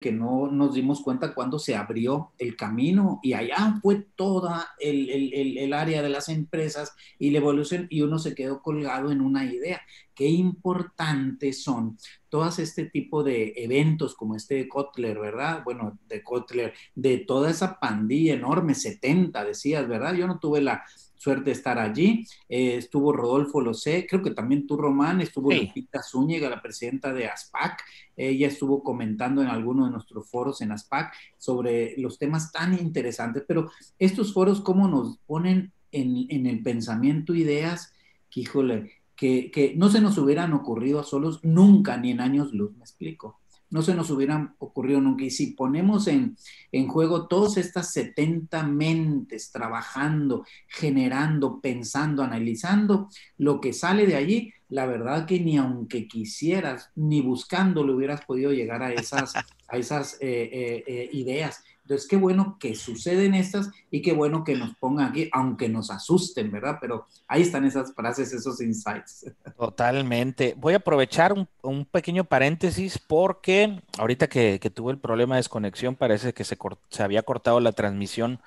que no nos dimos cuenta cuando se abrió el camino y allá fue toda el, el, el, área de las empresas y la evolución y uno se quedó colgado en una idea. Qué importantes son todas este tipo de eventos como este de Kotler, ¿verdad? Bueno, de Kotler, de toda esa pandilla enorme, 70 decías, ¿verdad? Yo no tuve la, suerte de estar allí. Eh, estuvo Rodolfo Losé, creo que también tú, Román, estuvo Lupita Zúñiga, la presidenta de ASPAC. Ella estuvo comentando en alguno de nuestros foros en ASPAC sobre los temas tan interesantes, pero estos foros, ¿cómo nos ponen en, en el pensamiento ideas que, híjole, que, que no se nos hubieran ocurrido a solos nunca, ni en años luz, me explico no se nos hubieran ocurrido nunca. Y si ponemos en, en, juego todas estas 70 mentes trabajando, generando, pensando, analizando, lo que sale de allí, la verdad que ni aunque quisieras, ni buscándolo hubieras podido llegar a esas, a esas eh, eh, eh, ideas. Entonces, qué bueno que suceden estas y qué bueno que nos pongan aquí, aunque nos asusten, ¿verdad? Pero ahí están esas frases, esos insights. Totalmente. Voy a aprovechar un, pequeño paréntesis porque ahorita que, tuve el problema de desconexión, parece que se, había cortado la transmisión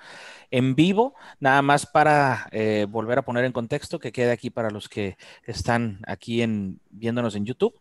en vivo, nada más para eh, volver a poner en contexto, que quede aquí para los que están aquí viéndonos en YouTube,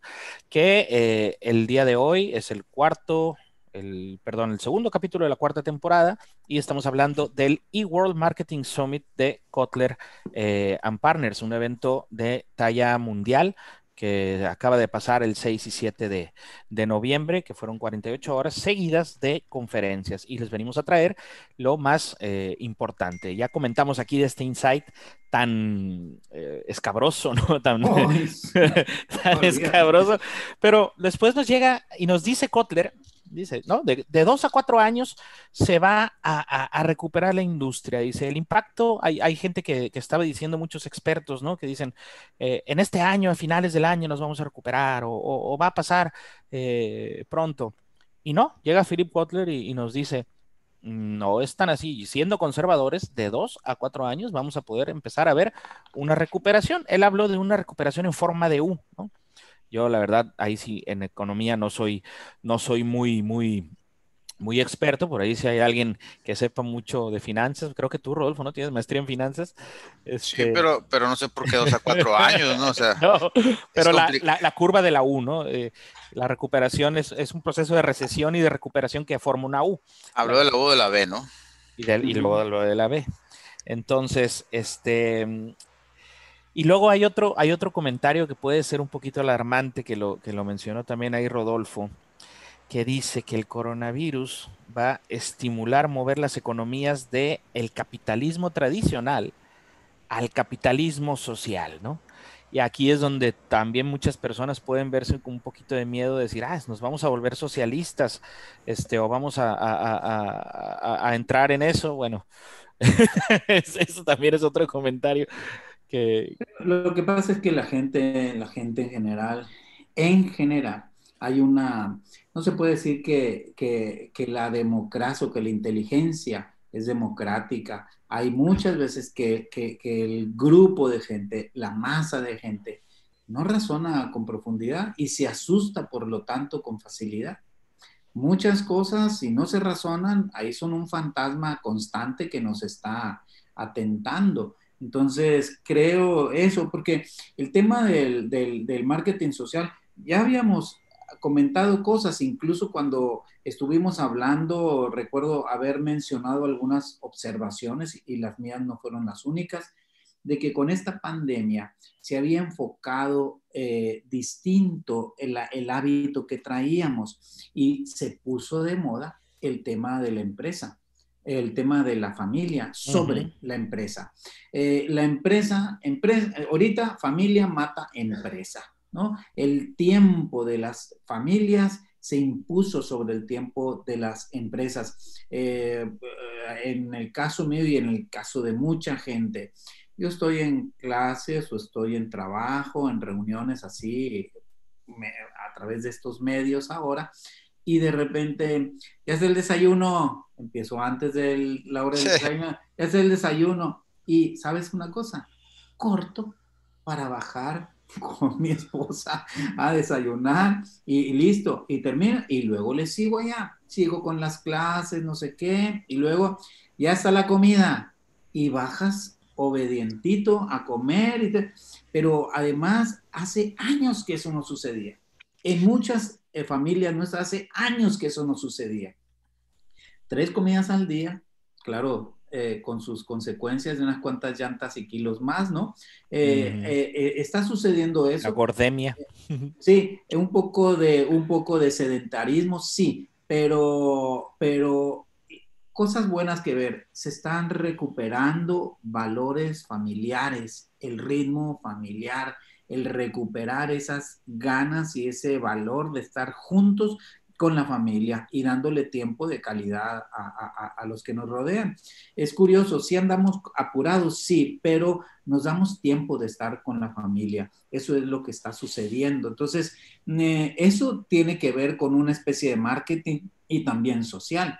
que eh, el día de hoy es el cuarto el, perdón, el segundo capítulo de la cuarta temporada y estamos hablando del eWorld Marketing Summit de Kotler eh, and Partners, un evento de talla mundial que acaba de pasar el 6 y 7 de, noviembre, que fueron 48 horas seguidas de conferencias. Y les venimos a traer lo más eh, importante. Ya comentamos aquí de este insight tan eh, escabroso, ¿no? Tan, tan escabroso. Pero después nos llega y nos dice Kotler dice, ¿no? De, dos a cuatro años se va a, recuperar la industria. Dice, el impacto, hay, gente que, estaba diciendo, muchos expertos, ¿no? Que dicen, eh, en este año, a finales del año nos vamos a recuperar o, va a pasar eh, pronto. Y no, llega Philip Kotler y, nos dice, no es tan así. Siendo conservadores, de dos a cuatro años vamos a poder empezar a ver una recuperación. Él habló de una recuperación en forma de U, ¿no? Yo la verdad, ahí sí, en economía no soy, no soy muy, muy, muy experto, por ahí si hay alguien que sepa mucho de finanzas, creo que tú, Rodolfo, ¿no? Tienes maestría en finanzas. Sí, este pero, pero no sé por qué dos a cuatro años, ¿no? O sea, pero la, curva de la U, ¿no? Eh, la recuperación es, un proceso de recesión y de recuperación que forma una U. Habló de la U de la B, ¿no? Y, y luego de de la B. Entonces, este, y luego hay otro, hay otro comentario que puede ser un poquito alarmante, que lo, que lo mencionó también ahí Rodolfo, que dice que el coronavirus va a estimular, mover las economías del el capitalismo tradicional al capitalismo social, ¿no? Y aquí es donde también muchas personas pueden verse con un poquito de miedo de decir, ah, nos vamos a volver socialistas, este, o vamos a, a entrar en eso. Bueno, eso también es otro comentario lo que pasa es que la gente, la gente en general, en general, hay una, no se puede decir que, que, la democracia o que la inteligencia es democrática. Hay muchas veces que, que, el grupo de gente, la masa de gente, no razona con profundidad y se asusta, por lo tanto, con facilidad. Muchas cosas, si no se razonan, ahí son un fantasma constante que nos está atentando. Entonces, creo eso, porque el tema del, marketing social, ya habíamos comentado cosas, incluso cuando estuvimos hablando, recuerdo haber mencionado algunas observaciones, y las mías no fueron las únicas, de que con esta pandemia se había enfocado eh, distinto el hábito que traíamos y se puso de moda el tema de la empresa el tema de la familia sobre la empresa. Eh, la empresa, empresa, ahorita familia mata empresa, ¿no? El tiempo de las familias se impuso sobre el tiempo de las empresas. Eh, en el caso mío y en el caso de mucha gente, yo estoy en clases o estoy en trabajo, en reuniones así, a través de estos medios ahora, y de repente, ya es el desayuno, empiezo antes de la hora del desayuno, ya es el desayuno, y ¿sabes una cosa? Corto para bajar con mi esposa a desayunar y, listo, y termina, y luego le sigo allá, sigo con las clases, no sé qué, y luego ya está la comida y bajas obedientito a comer, pero además hace años que eso no sucedía. En muchas eh, familias nuestras hace años que eso no sucedía. Tres comidas al día, claro, eh, con sus consecuencias de unas cuantas llantas y kilos más, ¿no? Eh, eh, está sucediendo eso. La gordemia. Sí, un poco de, un poco de sedentarismo, sí, pero, pero cosas buenas que ver. Se están recuperando valores familiares, el ritmo familiar, el recuperar esas ganas y ese valor de estar juntos con la familia y dándole tiempo de calidad a, los que nos rodean. Es curioso, si andamos apurados, sí, pero nos damos tiempo de estar con la familia. Eso es lo que está sucediendo. Entonces, eh, eso tiene que ver con una especie de marketing y también social.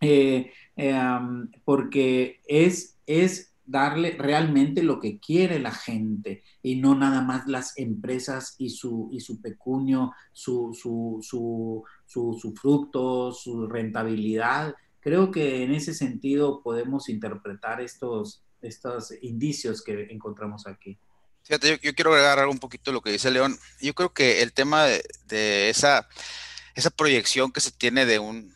Eh, eh, porque es, es darle realmente lo que quiere la gente y no nada más las empresas y su, y su pecunio, su, su, su, su, fruto, su rentabilidad. Creo que en ese sentido podemos interpretar estos, estos indicios que encontramos aquí. Fíjate, yo, quiero agregar un poquito lo que dice León. Yo creo que el tema de, de esa, esa proyección que se tiene de un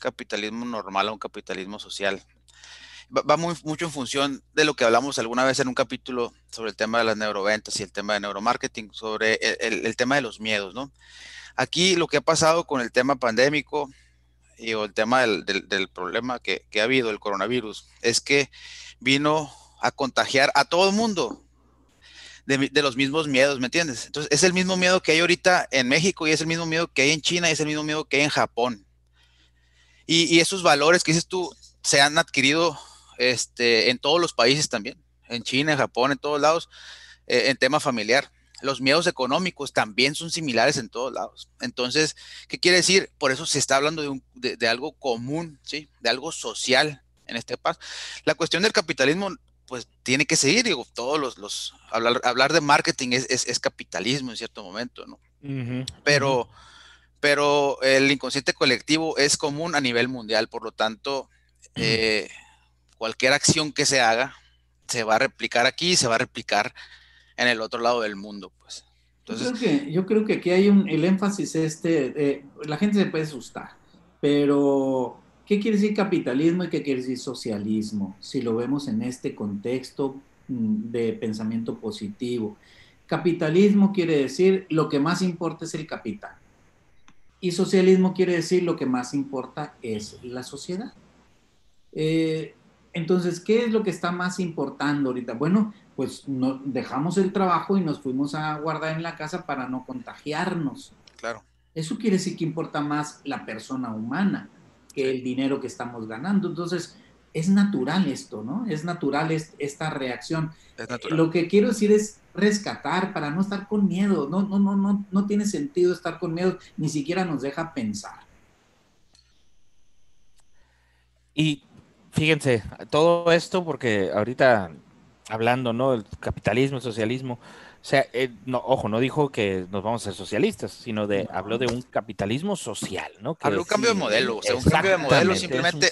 capitalismo normal a un capitalismo social va, muy, mucho en función de lo que hablamos alguna vez en un capítulo sobre el tema de las neuroventas y el tema de neuromarketing, sobre el, tema de los miedos, ¿no? Aquí lo que ha pasado con el tema pandémico y o el tema del, problema que, ha habido, el coronavirus, es que vino a contagiar a todo el mundo de, de, los mismos miedos, ¿me entiendes? Entonces, es el mismo miedo que hay ahorita en México y es el mismo miedo que hay en China y es el mismo miedo que hay en Japón. Y, y esos valores que dices tú se han adquirido este, en todos los países también, en China, en Japón, en todos lados, eh, en tema familiar. Los miedos económicos también son similares en todos lados. Entonces, ¿qué quiere decir? Por eso se está hablando de, algo común, ¿sí? De algo social en este país. La cuestión del capitalismo, pues tiene que seguir, digo, todos los, los hablar, hablar de marketing es, es, capitalismo en cierto momento, ¿no? pero, pero el inconsciente colectivo es común a nivel mundial, por lo tanto, eh, cualquier acción que se haga se va a replicar aquí, se va a replicar en el otro lado del mundo, pues. Entonces, yo, creo que, yo creo que aquí hay un, el énfasis este, la gente se puede asustar, pero ¿qué quiere decir capitalismo y qué quiere decir socialismo? Si lo vemos en este contexto mm, de pensamiento positivo. Capitalismo quiere decir lo que más importa es el capital. Y socialismo quiere decir lo que más importa es la sociedad. Eh, entonces, ¿qué es lo que está más importando ahorita? Bueno, pues no, dejamos el trabajo y nos fuimos a guardar en la casa para no contagiarnos. Claro. Eso quiere decir que importa más la persona humana que el dinero que estamos ganando. Entonces, es natural esto, ¿no? Es natural esta reacción. Es natural. Lo que quiero decir es rescatar para no estar con miedo. No, no, no, no, no tiene sentido estar con miedo, ni siquiera nos deja pensar. Y fíjense, todo esto porque ahorita hablando, ¿no? El capitalismo, el socialismo, o sea, eh, no, ojo, no dijo que nos vamos a ser socialistas, sino de habló de un capitalismo social, ¿no? Habló un cambio de modelo, o sea, un cambio de modelo, simplemente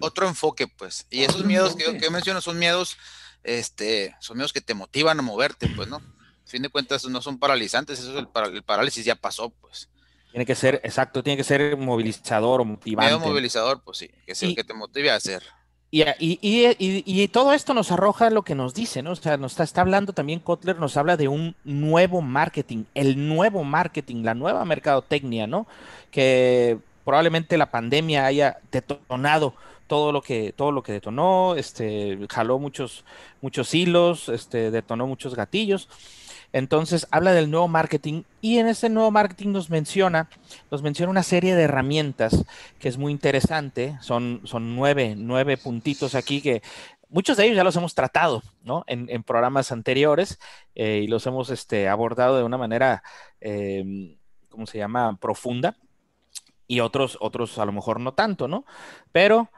otro enfoque, pues. Y esos miedos que yo, menciono son miedos, este, son miedos que te motivan a moverte, pues, ¿no? A fin de cuentas no son paralizantes, eso es el, el parálisis ya pasó, pues. Tiene que ser, exacto, tiene que ser movilizador o motivante. Medio movilizador, pues sí, que es el que te motive a hacer. Y, y, y, todo esto nos arroja lo que nos dice, ¿no? O sea, nos está, está, hablando también Kotler, nos habla de un nuevo marketing, el nuevo marketing, la nueva mercadotecnia, ¿no? Que probablemente la pandemia haya detonado todo lo que todo lo que detonó, este jaló muchos muchos hilos, este detonó muchos gatillos. Entonces habla del nuevo marketing y en ese nuevo marketing nos menciona, nos menciona una serie de herramientas que es muy interesante. Son, son nueve, nueve puntitos aquí que muchos de ellos ya los hemos tratado, ¿no? En, programas anteriores eh, y los hemos este, abordado de una manera, em, ¿cómo se llama? Profunda. Y otros, otros a lo mejor no tanto, ¿no? Pero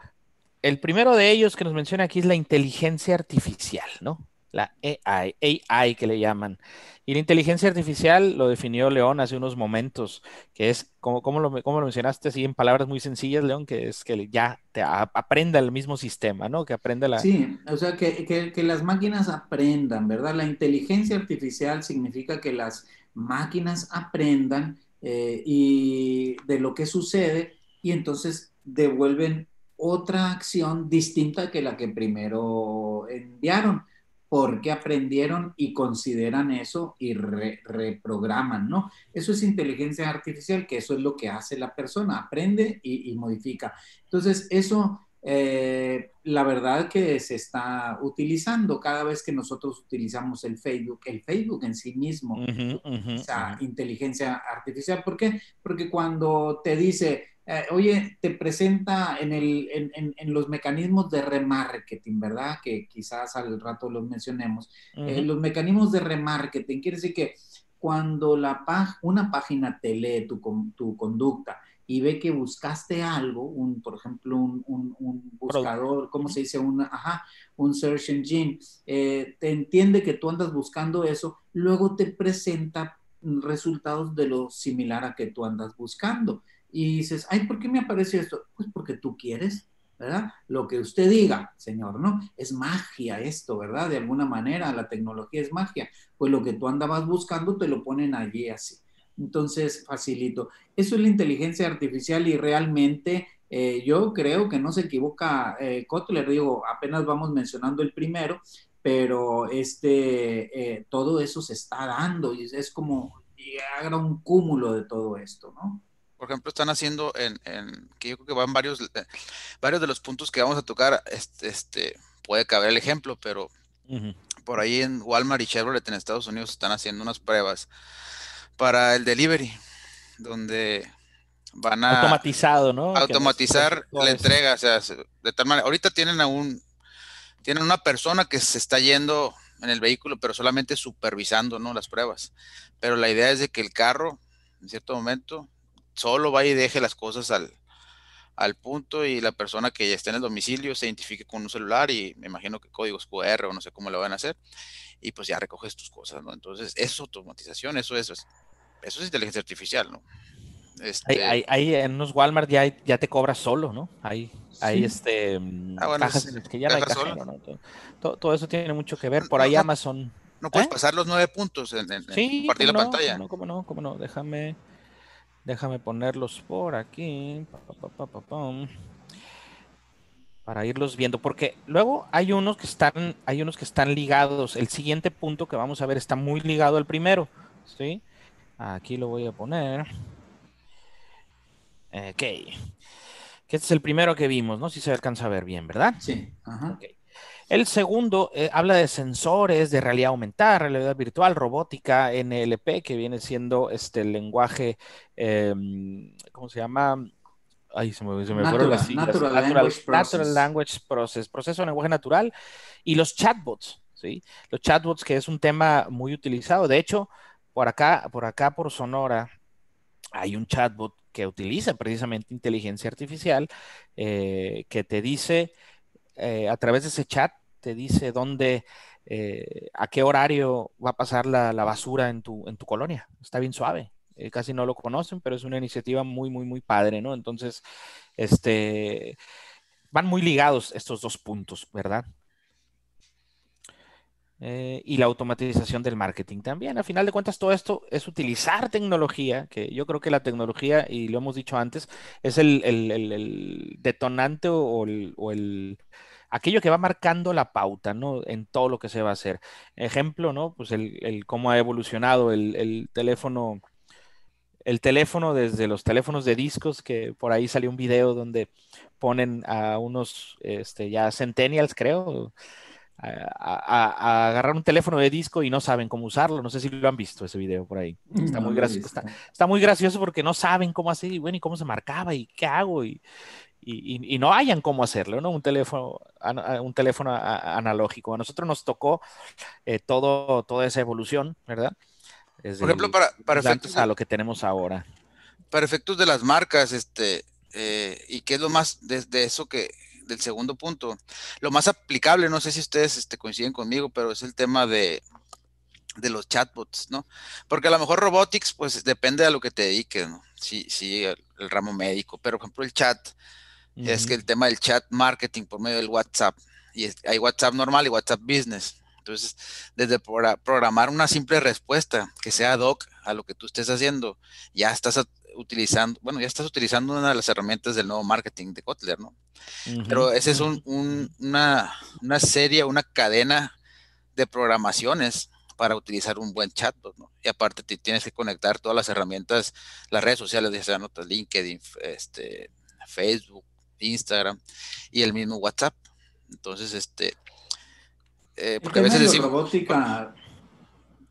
el primero de ellos que nos menciona aquí es la inteligencia artificial, ¿no? La AI, que le llaman. Y la inteligencia artificial lo definió León hace unos momentos, que es, como, como, lo, como lo mencionaste así en palabras muy sencillas, León, que es que ya te aprenda el mismo sistema, ¿no? Que aprenda la... Sí, o sea, que, que, que las máquinas aprendan, ¿verdad? La inteligencia artificial significa que las máquinas aprendan eh, y de lo que sucede y entonces devuelven otra acción distinta que la que primero enviaron porque aprendieron y consideran eso y reprograman, ¿no? Eso es inteligencia artificial, que eso es lo que hace la persona, aprende y, modifica. Entonces, eso, eh, la verdad que se está utilizando cada vez que nosotros utilizamos el Facebook, el Facebook en sí mismo, esa inteligencia artificial. ¿Por qué? Porque cuando te dice, eh, oye, te presenta en, el, en, en, los mecanismos de remarketing, ¿verdad? Que quizás al rato los mencionemos. Eh, los mecanismos de remarketing quiere decir que cuando la una página te lee tu, tu conducta y ve que buscaste algo, un, por ejemplo, un, un, buscador, ¿cómo se dice? Un, ajá, un search engine, eh, te entiende que tú andas buscando eso, luego te presenta resultados de lo similar a que tú andas buscando y dices, ay, ¿por qué me aparece esto? Pues porque tú quieres, ¿verdad? Lo que usted diga, señor, ¿no? Es magia esto, ¿verdad? De alguna manera, la tecnología es magia. Pues lo que tú andabas buscando te lo ponen allí así. Entonces, facilito. Eso es la inteligencia artificial y realmente eh, yo creo que no se equivoca eh, Kotler, digo, apenas vamos mencionando el primero, pero este, eh, todo eso se está dando y es como, y haga un cúmulo de todo esto, ¿no? Por ejemplo, están haciendo en, que yo creo que van varios, eh, varios de los puntos que vamos a tocar, este, este puede caber el ejemplo, pero por ahí en Walmart y Chevrolet en Estados Unidos están haciendo unas pruebas para el delivery, donde van a automatizado, ¿no? Automatizar la entrega, o sea, de tal manera, ahorita tienen a un, tienen una persona que se está yendo en el vehículo, pero solamente supervisando, ¿no? Las pruebas. Pero la idea es de que el carro, en cierto momento, solo vaya y deje las cosas al, al punto y la persona que ya esté en el domicilio se identifique con un celular y me imagino que códigos QR o no sé cómo lo van a hacer y pues ya recoges tus cosas, ¿no? Entonces, eso es automatización, eso, eso es, eso es inteligencia artificial, ¿no? Este... Ahí, en unos Walmart ya, ya te cobras solo, ¿no? Hay, hay este mm, ah, cajas en las que ya no hay cajero, ¿no? Todo, todo, eso tiene mucho que ver. Por ahí Amazon. No puedes ¿eh? pasar los nueve puntos en, en, compartir la pantalla. No, cómo no, cómo no, déjame. Déjame ponerlos por aquí. para irlos viendo. Porque luego hay unos que están, hay unos que están ligados. El siguiente punto que vamos a ver está muy ligado al primero. ¿Sí? Aquí lo voy a poner. Ok. Que este es el primero que vimos, ¿no? Si se alcanza a ver bien, ¿verdad? Sí. Ajá. El segundo eh, habla de sensores, de realidad aumentada, realidad virtual, robótica, NLP, que viene siendo este el lenguaje, em, ¿cómo se llama? Ay, se me, se me natural, las natural, language natural, language process, proceso de lenguaje natural, y los chatbots, ¿sí? Los chatbots, que es un tema muy utilizado. De hecho, por acá, por acá, por Sonora, hay un chatbot que utiliza precisamente inteligencia artificial eh, que te dice eh, a través de ese chat te dice dónde, eh, a qué horario va a pasar la, basura en tu, en tu colonia. Está bien suave. Eh, casi no lo conocen, pero es una iniciativa muy, muy, muy padre, ¿no? Entonces, este, van muy ligados estos dos puntos, ¿verdad? Y la automatización del marketing también. A final de cuentas, todo esto es utilizar tecnología, que yo creo que la tecnología, y lo hemos dicho antes, es el, detonante o el, aquello que va marcando la pauta, ¿no? En todo lo que se va a hacer. Ejemplo, ¿no? Pues el, cómo ha evolucionado el, teléfono, el teléfono desde los teléfonos de discos, que por ahí salió un video donde ponen a unos, este, ya centennials, creo, a, agarrar un teléfono de disco y no saben cómo usarlo. No sé si lo han visto ese video por ahí. Está muy gracioso. Está, muy gracioso porque no saben cómo hacer y bueno, y cómo se marcaba y qué hago. Y, y, no hayan cómo hacerlo, ¿no? Un teléfono, un teléfono analógico. A nosotros nos tocó eh, todo, toda esa evolución, ¿verdad? Por ejemplo, para, para efectos a lo que tenemos ahora. Para efectos de las marcas, este, eh, y qué es lo más de, eso que, del segundo punto. Lo más aplicable, no sé si ustedes este, coinciden conmigo, pero es el tema de, de los chatbots, ¿no? Porque a lo mejor robotics, pues depende de lo que te dediques, ¿no? Sí, sí, el, ramo médico, pero por ejemplo el chat, es que el tema del chat marketing por medio del WhatsApp, y hay WhatsApp normal y WhatsApp business. Entonces, desde programar una simple respuesta que sea ad hoc a lo que tú estés haciendo, ya estás utilizando, bueno, ya estás utilizando una de las herramientas del nuevo marketing de Kotler, ¿no? Pero esa es una, una serie, una cadena de programaciones para utilizar un buen chatbot, ¿no? Y aparte te tienes que conectar todas las herramientas, las redes sociales, ya sea notas, LinkedIn, este, Facebook, Instagram y el mismo WhatsApp. Entonces, este, eh, porque a veces de robótica,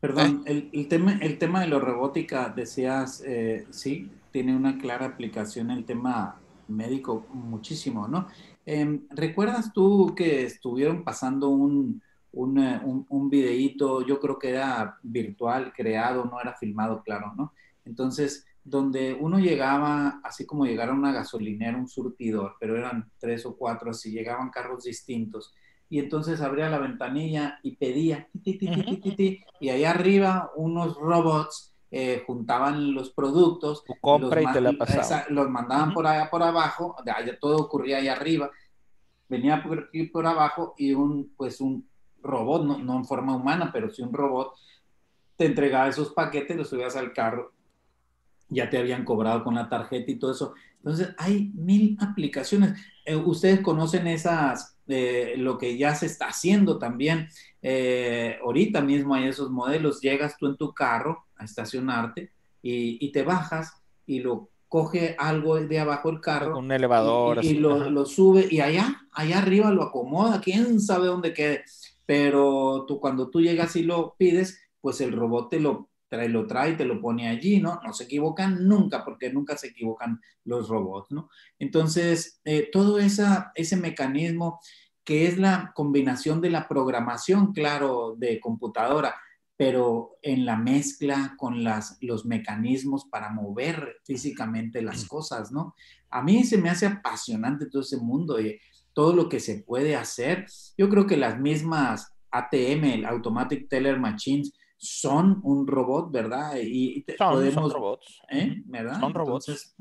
perdón, ¿Eh? el, tema, el tema de la robótica, decías, eh, sí, tiene una clara aplicación el tema médico muchísimo, ¿no? Em, ¿Recuerdas tú que estuvieron pasando un, un, un, videíto, yo creo que era virtual, creado, no era filmado, claro, ¿no? Entonces, donde uno llegaba, así como llegara una gasolinera, un surtidor, pero eran tres o cuatro, así llegaban carros distintos, y entonces abría la ventanilla y pedía, y allá arriba unos robots eh, juntaban los productos, compra los, y te la los mandaban por allá por abajo, allá, todo ocurría ahí arriba, venía por aquí por abajo y un, pues un robot, no, no en forma humana, pero sí un robot, te entregaba esos paquetes, los subías al carro, ya te habían cobrado con la tarjeta y todo eso. Entonces, hay mil aplicaciones. Eh, ustedes conocen esas, eh, lo que ya se está haciendo también. Eh, ahorita mismo hay esos modelos. Llegas tú en tu carro a estacionarte y, te bajas y lo coge algo de abajo el carro. un elevador. Y, lo, lo, sube y allá, allá arriba lo acomoda. ¿Quién sabe dónde quede? pero tú cuando tú llegas y lo pides, pues el robot te lo trae, lo trae y te lo pone allí, ¿no? No se equivocan nunca, porque nunca se equivocan los robots, ¿no? Entonces, eh, todo esa, ese mecanismo que es la combinación de la programación, claro, de computadora, pero en la mezcla con las, los mecanismos para mover físicamente las mm. cosas, ¿no? A mí se me hace apasionante todo ese mundo. Y todo lo que se puede hacer. Yo creo que las mismas ATM, el Automatic Teller Machines, son un robot, ¿verdad? Y son, robots. ¿eh? ¿verdad? Son robots.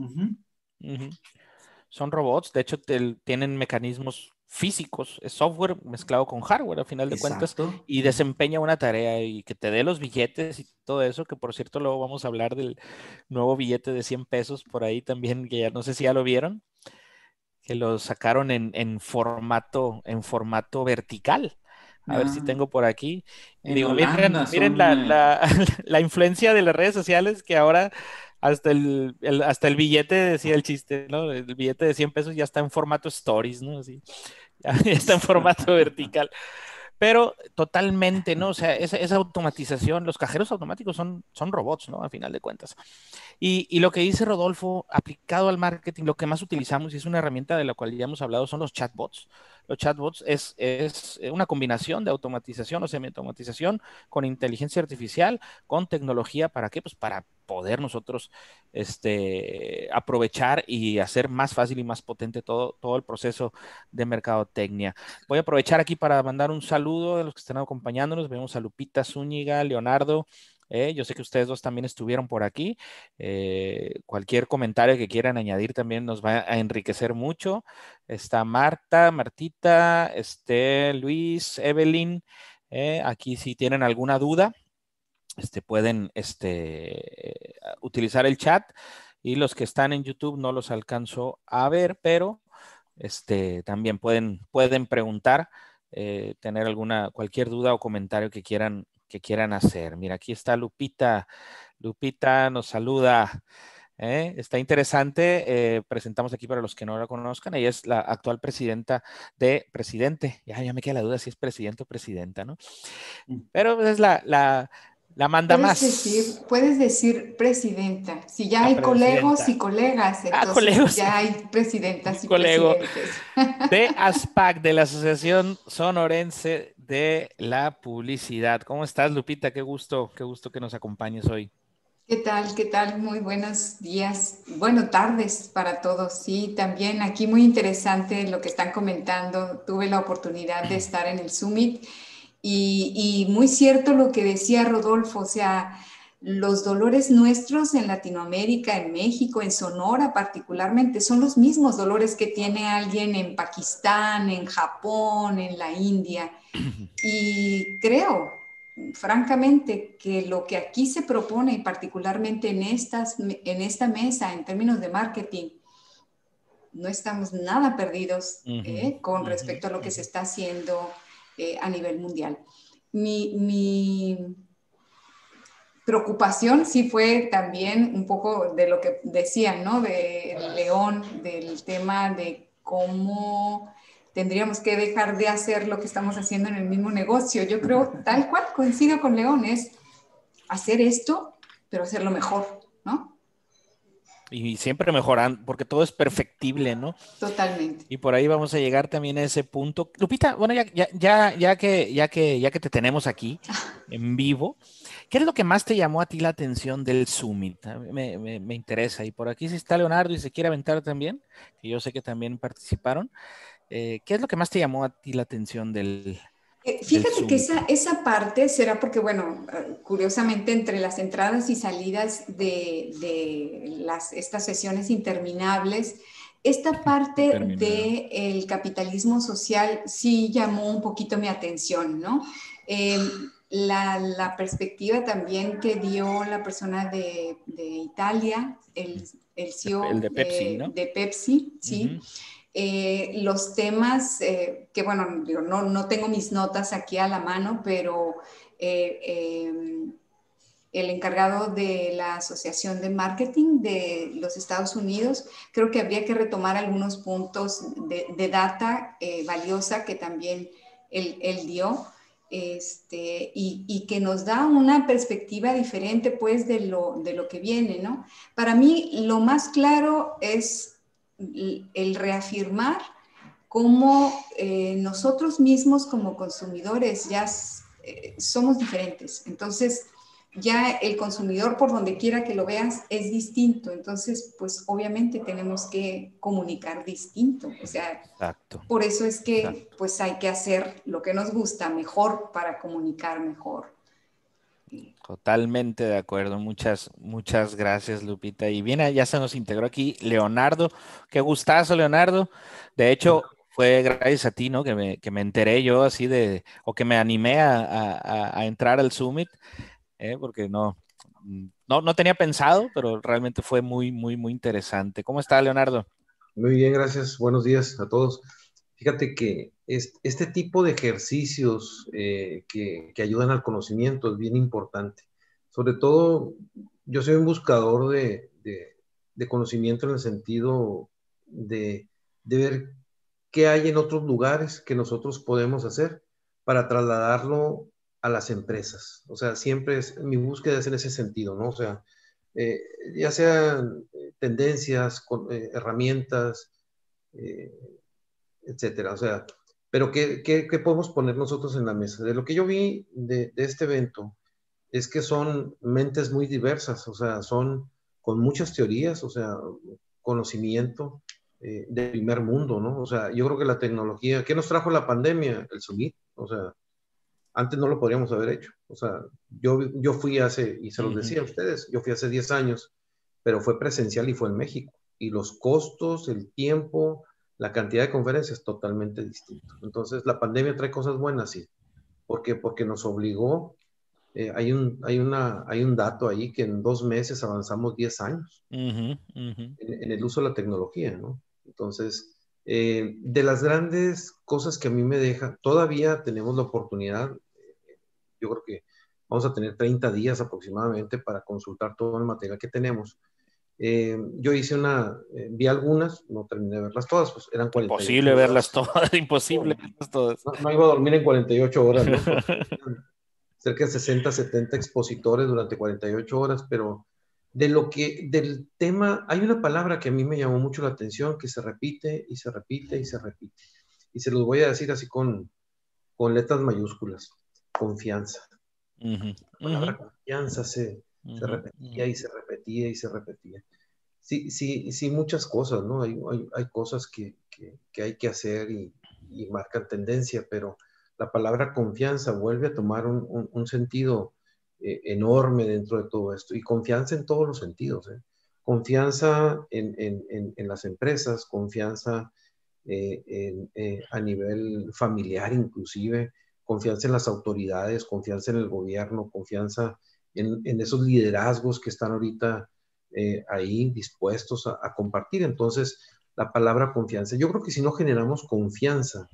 Son robots, de hecho tienen mecanismos físicos, es software mezclado con hardware a final de cuentas y desempeña una tarea y que te dé los billetes y todo eso, que por cierto luego vamos a hablar del nuevo billete de 100 pesos por ahí también, que ya no sé si ya lo vieron que lo sacaron en, formato, en formato vertical. A ver si ah. tengo por aquí. Digo, miren, la, influencia de las redes sociales que ahora hasta el, hasta el billete, decía el chiste, ¿no? El billete de 100 pesos ya está en formato stories, ¿no? Así, ya está en formato vertical. Pero totalmente, ¿no? O sea, esa, automatización, los cajeros automáticos son, son robots, ¿no? A final de cuentas. Y, y, lo que dice Rodolfo, aplicado al marketing, lo que más utilizamos y es una herramienta de la cual ya hemos hablado son los chatbots. Los chatbots es, es una combinación de automatización o semi-automatización con inteligencia artificial, con tecnología, ¿para qué? Pues para poder nosotros este, aprovechar y hacer más fácil y más potente todo, todo el proceso de mercadotecnia. Voy a aprovechar aquí para mandar un saludo a los que están acompañándonos. Vemos a Lupita Zúñiga, Leonardo. Eh, yo sé que ustedes dos también estuvieron por aquí. Eh, cualquier comentario que quieran añadir también nos va a enriquecer mucho. Está Marta, Martita, este, Luis, Evelyn. Eh, aquí si tienen alguna duda, este, pueden este, utilizar el chat y los que están en YouTube no los alcanzo a ver, pero este, también pueden, pueden preguntar, eh, tener alguna, cualquier duda o comentario que quieran, que quieran hacer. Mira, aquí está Lupita. Lupita nos saluda. ¿eh? Está interesante. Eh, presentamos aquí para los que no la conozcan. Ella es la actual presidenta de presidente. Ya, ya me queda la duda si es presidente o presidenta, ¿no? Mm. Pero es la, la, la manda puedes más. Decir, puedes decir presidenta. Si ya hay colegos y colegas, ah, entonces ya hay presidentas y Colego De ASPAC, de la Asociación Sonorense de la Publicidad. ¿Cómo estás, Lupita? Qué gusto, qué gusto que nos acompañes hoy. ¿Qué tal? ¿Qué tal? Muy buenos días, bueno, tardes para todos. Sí, también aquí muy interesante lo que están comentando. Tuve la oportunidad de estar en el Summit y, muy cierto lo que decía Rodolfo, o sea, los dolores nuestros en Latinoamérica, en México, en Sonora particularmente, son los mismos dolores que tiene alguien en Pakistán, en Japón, en la India. Y creo, francamente, que lo que aquí se propone, y particularmente en, estas, en esta mesa, en términos de marketing, no estamos nada perdidos ¿eh? con respecto a lo que se está haciendo eh, a nivel mundial. Mi, preocupación sí fue también un poco de lo que decían, ¿no? De León, del tema de cómo tendríamos que dejar de hacer lo que estamos haciendo en el mismo negocio. Yo creo, tal cual coincido con León, es hacer esto, pero hacerlo mejor, ¿no? Y siempre mejoran, porque todo es perfectible, ¿no? Totalmente. Y por ahí vamos a llegar también a ese punto. Lupita, bueno, ya, ya, ya, ya, que, ya, que, ya que te tenemos aquí en vivo, ¿qué es lo que más te llamó a ti la atención del Summit? Me, me, me interesa. Y por aquí si está Leonardo y se quiere aventar también, que yo sé que también participaron. Eh, ¿Qué es lo que más te llamó a ti la atención del, fíjate que esa, esa parte será porque, bueno, eh, curiosamente entre las entradas y salidas de, de las, estas sesiones interminables, esta parte del capitalismo social sí llamó un poquito mi atención, ¿no? Em, la, la, perspectiva también que dio la persona de, de Italia, el, el CEO el de Pepsi, ¿no? de Pepsi sí. Eh, los temas, eh, que bueno, no, no, tengo mis notas aquí a la mano, pero eh, em, el encargado de la Asociación de Marketing de los Estados Unidos, creo que habría que retomar algunos puntos de, data valiosa que también él, él dio. Este, y, y, que nos da una perspectiva diferente pues de lo, de lo que viene, ¿no? Para mí lo más claro es el reafirmar cómo eh, nosotros mismos como consumidores ya eh, somos diferentes. Entonces, ya el consumidor, por donde quiera que lo veas, es distinto. Entonces, pues obviamente tenemos que comunicar distinto. O sea, por eso es que pues hay que hacer lo que nos gusta mejor para comunicar mejor. Totalmente de acuerdo. Muchas, muchas gracias, Lupita. Y bien, ya se nos integró aquí Leonardo. Qué gustazo, Leonardo. De hecho, fue gracias a ti, ¿no? Que me, que me enteré yo así de, o que me animé a, entrar al Summit, ¿eh? porque no, no, no tenía pensado, pero realmente fue muy, muy, muy interesante. ¿Cómo está, Leonardo? Muy bien, gracias. Buenos días a todos. Fíjate que este tipo de ejercicios eh, que, ayudan al conocimiento es bien importante. Sobre todo, yo soy un buscador de, conocimiento en el sentido de, ver qué hay en otros lugares que nosotros podemos hacer para trasladarlo a las empresas. O sea, siempre es, mi búsqueda es en ese sentido, ¿no? O sea, eh, ya sean tendencias, eh, herramientas, etcétera. O sea, pero ¿qué, ¿qué, qué, podemos poner nosotros en la mesa? De lo que yo vi de, de, este evento es que son mentes muy diversas, o sea, son con muchas teorías, o sea, conocimiento eh, del primer mundo, ¿no? O sea, yo creo que la tecnología, ¿qué nos trajo la pandemia? El Summit, o sea, antes no lo podríamos haber hecho. O sea, yo, yo fui hace, y se los decía a ustedes, yo fui hace 10 años, pero fue presencial y fue en México. Y los costos, el tiempo, la cantidad de conferencias es totalmente distinto. Entonces, la pandemia trae cosas buenas, sí. ¿Por qué? Porque nos obligó, eh, hay, un, hay, una, hay un dato ahí que en dos meses avanzamos 10 años En, el uso de la tecnología, ¿no? Entonces, eh, de las grandes cosas que a mí me deja, todavía tenemos la oportunidad, eh, yo creo que vamos a tener 30 días aproximadamente para consultar todo el material que tenemos eh, yo hice una, eh, vi algunas, no terminé de verlas todas, pues eran 48 Imposible verlas todas, imposible verlas todas. No, iba a dormir en 48 horas, cerca de 60, 70 expositores durante 48 horas, pero de lo que, del tema, hay una palabra que a mí me llamó mucho la atención, que se repite y se repite y se repite. Y se los voy a decir así con, con letras mayúsculas, confianza. La palabra confianza se Se repetía y se repetía y se repetía. Sí, sí, sí, muchas cosas, ¿no? Hay, hay, cosas que, que, hay que hacer y, y, marcan tendencia, pero la palabra confianza vuelve a tomar un, un, sentido eh, enorme dentro de todo esto y confianza en todos los sentidos. ¿eh? Confianza en, en, en, las empresas, confianza eh, a nivel familiar inclusive, confianza en las autoridades, confianza en el gobierno, confianza en, esos liderazgos que están ahorita eh, ahí dispuestos a, compartir. Entonces, la palabra confianza, yo creo que si no generamos confianza,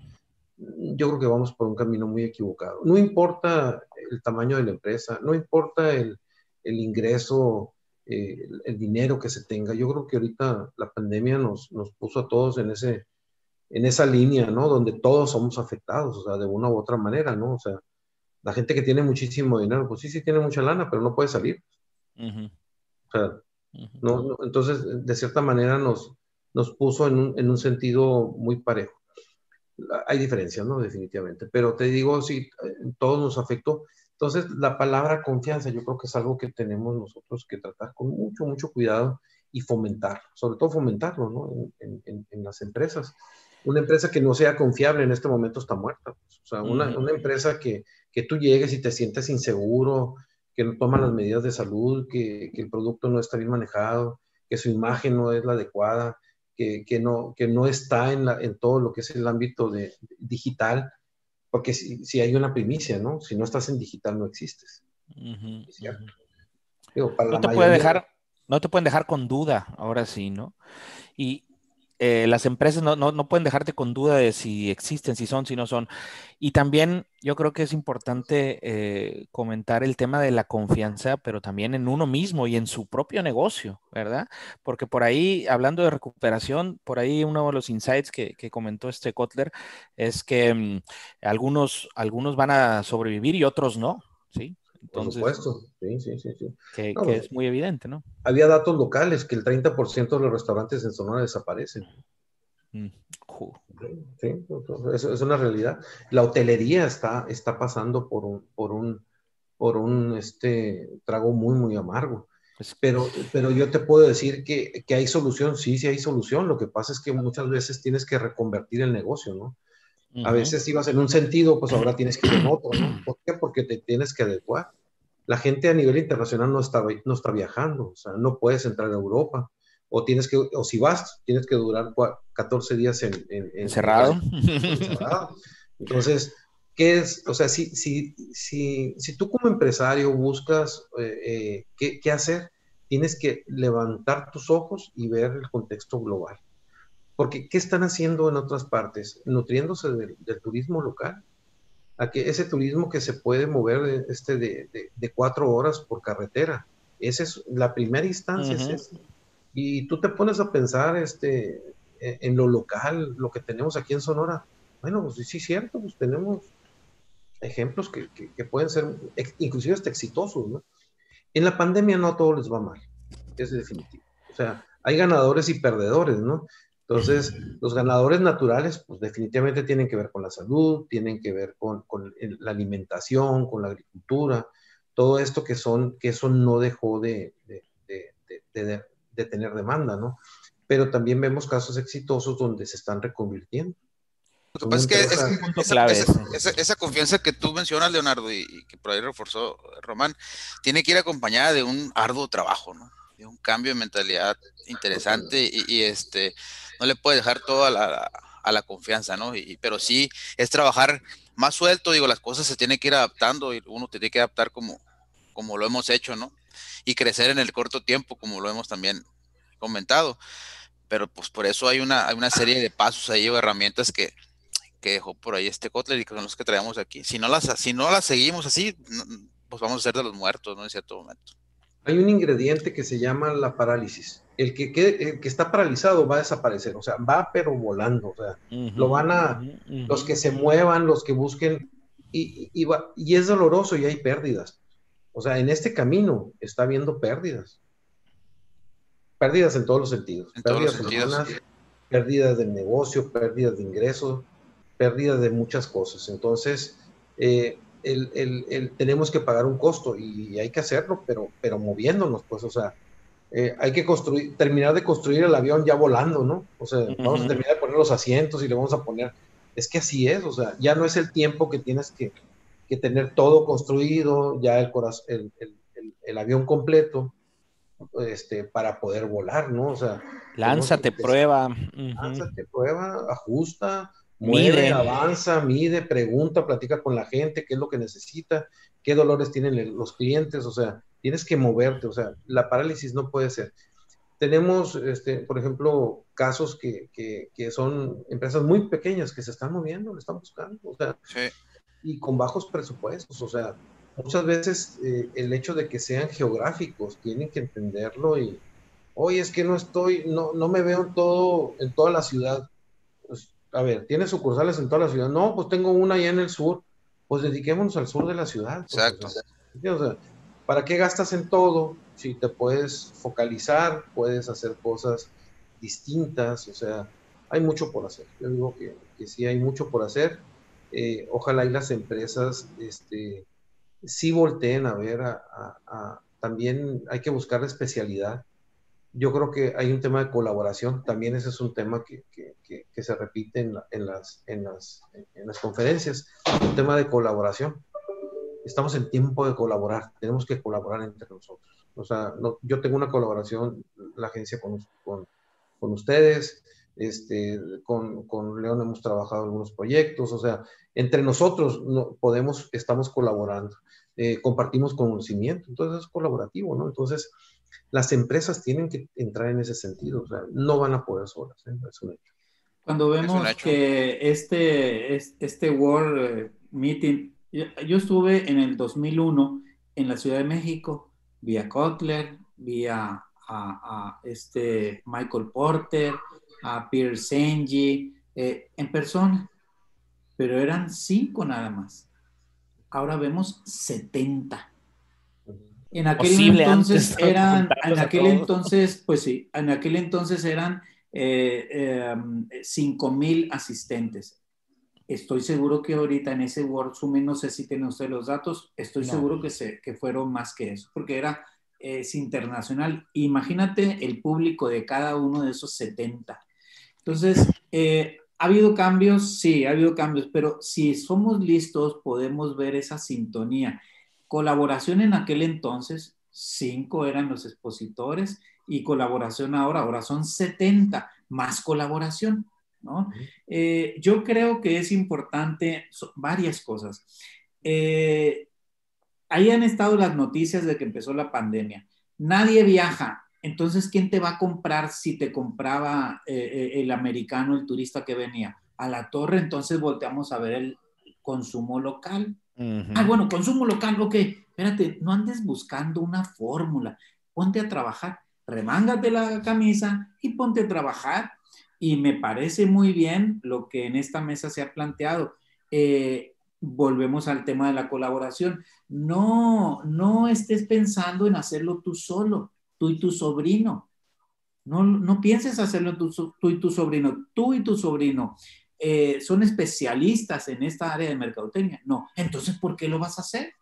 yo creo que vamos por un camino muy equivocado. No importa el tamaño de la empresa, no importa el, ingreso, eh, el, dinero que se tenga. Yo creo que ahorita la pandemia nos, nos puso a todos en ese, en esa línea, ¿no? Donde todos somos afectados, o sea, de una u otra manera, ¿no? O sea, la gente que tiene muchísimo dinero, pues sí, sí tiene mucha lana, pero no puede salir. O sea, no, entonces, de cierta manera nos, nos puso en un, en un, sentido muy parejo. Hay diferencias, ¿no? Definitivamente. Pero te digo, sí, todos nos afectó. Entonces, la palabra confianza, yo creo que es algo que tenemos nosotros que tratar con mucho, mucho cuidado y fomentar, sobre todo fomentarlo, ¿no? En, en, en las empresas una empresa que no sea confiable en este momento está muerta. Pues. O sea, una, una empresa que, que, tú llegues y te sientes inseguro, que no toma las medidas de salud, que, que, el producto no está bien manejado, que su imagen no es la adecuada, que, que no, que no está en, la, en, todo lo que es el ámbito de, digital, porque si, si, hay una primicia, ¿no? Si no estás en digital no existes. no, te puede dejar, no te pueden dejar con duda, ahora sí, ¿no? Y, eh, las empresas no, no, no, pueden dejarte con duda de si existen, si son, si no son. Y también yo creo que es importante eh, comentar el tema de la confianza, pero también en uno mismo y en su propio negocio, ¿verdad? Porque por ahí, hablando de recuperación, por ahí uno de los insights que, que comentó este Kotler es que mm, algunos, algunos van a sobrevivir y otros no, ¿sí? Por supuesto, sí, sí, sí. sí. Que, es muy evidente, ¿no? Había datos locales que el 30% de los restaurantes en Sonora desaparecen. Mm, sí, eso es una realidad. La hotelería está, está pasando por un, por un, por un este, trago muy, muy amargo. Pues pero, pero yo te puedo decir que, que hay solución, sí, sí hay solución. Lo que pasa es que muchas veces tienes que reconvertir el negocio, ¿no? A veces ibas en un sentido, pues ahora tienes que ir en otro, ¿no? ¿Por qué? Porque te tienes que adecuar. La gente a nivel internacional no está, no está viajando, o sea, no puedes entrar a Europa. O tienes que, o si vas, tienes que durar 14 días en, en, encerrado. Entonces, ¿qué es? O sea, si, si, si, si tú como empresario buscas eh, eh, ¿qué, qué hacer, tienes que levantar tus ojos y ver el contexto global. Porque, ¿qué están haciendo en otras partes? Nutriéndose del, turismo local. A que ese turismo que se puede mover este, de, de, cuatro horas por carretera. Esa es la primera instancia. Y tú te pones a pensar este, e, en lo local, lo que tenemos aquí en Sonora. Bueno, pues sí, es cierto, pues tenemos ejemplos que, que, pueden ser inclusive hasta exitosos, ¿no? En la pandemia no a todos les va mal, es definitivo. O sea, hay ganadores y perdedores, ¿no? Entonces, los ganadores naturales, pues definitivamente tienen que ver con la salud, tienen que ver con, la alimentación, con la agricultura, todo esto que son, que eso no dejó de, tener demanda, ¿no? Pero también vemos casos exitosos donde se están reconvirtiendo. Lo que pasa es que esa, confianza que tú mencionas, Leonardo, y, que por ahí reforzó Román, tiene que ir acompañada de un arduo trabajo, ¿no? De un cambio de mentalidad interesante y este no le puede dejar todo a la, confianza, ¿no? Y, pero sí es trabajar más suelto, digo, las cosas se tienen que ir adaptando y uno tiene que adaptar como, como lo hemos hecho, ¿no? Y crecer en el corto tiempo, como lo hemos también comentado. Pero pues por eso hay una, una serie de pasos ahí o herramientas que, dejó por ahí este Kotler y que son los que traemos aquí. Si no las, si no las seguimos así, pues vamos a ser de los muertos, ¿no? En cierto momento. Hay un ingrediente que se llama la parálisis el que, que está paralizado va a desaparecer, o sea, va pero volando, o sea, lo van a, los que se muevan, los que busquen, y, y, y, es doloroso y hay pérdidas. O sea, en este camino está habiendo pérdidas. Pérdidas en todos los sentidos. pérdidas humanas, pérdidas de negocio, pérdidas de ingresos, pérdidas de muchas cosas. Entonces, eh, el, tenemos que pagar un costo y hay que hacerlo, pero, pero moviéndonos, pues, o sea, eh, hay que construir, terminar de construir el avión ya volando, ¿no? O sea, vamos a terminar de poner los asientos y le vamos a poner, es que así es, o sea, ya no es el tiempo que tienes que, que tener todo construido, ya el, el, el, el avión completo, este, para poder volar, ¿no? O sea, lánzate, prueba. Lánzate, prueba, ajusta, mide, avanza, mide, pregunta, platica con la gente, qué es lo que necesita, qué dolores tienen los clientes, o sea, tienes que moverte, o sea, la parálisis no puede ser. Tenemos, este, por ejemplo, casos que, que, son empresas muy pequeñas que se están moviendo, le están buscando, o sea, y con bajos presupuestos, o sea, muchas veces eh, el hecho de que sean geográficos, tienen que entenderlo y, oye, es que no estoy, no, no me veo en todo, en toda la ciudad. A ver, ¿tienes sucursales en toda la ciudad? No, pues tengo una allá en el sur. Pues dediquémonos al sur de la ciudad. Pues, Exacto. ¿Para qué gastas en todo? Si te puedes focalizar, puedes hacer cosas distintas, o sea, hay mucho por hacer. Yo digo que, que sí hay mucho por hacer. Eh, ojalá y las empresas este, sí volteen a ver, a, también hay que buscar la especialidad. Yo creo que hay un tema de colaboración, también ese es un tema que, se repite en, las, en, las, en las conferencias, un tema de colaboración. Estamos en tiempo de colaborar, tenemos que colaborar entre nosotros. O sea, yo tengo una colaboración, la agencia con, con, con ustedes, este, con, con, León hemos trabajado algunos proyectos, o sea, entre nosotros no, podemos, estamos colaborando. Eh, compartimos conocimiento, entonces es colaborativo, ¿no? Entonces, las empresas tienen que entrar en ese sentido, o sea, no van a poder solas, ¿eh? es un hecho. Cuando vemos que este, este World eh, Meeting, yo, estuve en el 2001 en la Ciudad de México, vía Kotler, vía a, este Michael Porter, a Peter Senji, en persona, pero eran cinco nada más ahora vemos 70. En aquel entonces eran, en aquel entonces, pues sí, en aquel entonces eran eh, 5 em, mil asistentes. Estoy seguro que ahorita en ese World Summit, no sé si tienen ustedes los datos, estoy seguro que, se, que fueron más que eso, porque era es internacional. Imagínate el público de cada uno de esos 70. Entonces, eh, ¿Ha habido cambios? Sí, ha habido cambios, pero si somos listos podemos ver esa sintonía. Colaboración en aquel entonces, cinco eran los expositores y colaboración ahora, ahora son 70, más colaboración, ¿no? Eh, yo creo que es importante varias cosas. Eh, ahí han estado las noticias de que empezó la pandemia. Nadie viaja, entonces, ¿quién te va a comprar si te compraba eh, eh, el americano, el turista que venía? A la torre, entonces volteamos a ver el consumo local. Ah, bueno, consumo local, ok, espérate, no andes buscando una fórmula, ponte a trabajar, remángate la camisa y ponte a trabajar. Y me parece muy bien lo que en esta mesa se ha planteado. Eh, volvemos al tema de la colaboración. No, no estés pensando en hacerlo tú solo tú y tu sobrino. No, no pienses hacerlo tú, y tu sobrino. Tú y tu sobrino eh, son especialistas en esta área de mercadotecnia. No, entonces, ¿por qué lo vas a hacer?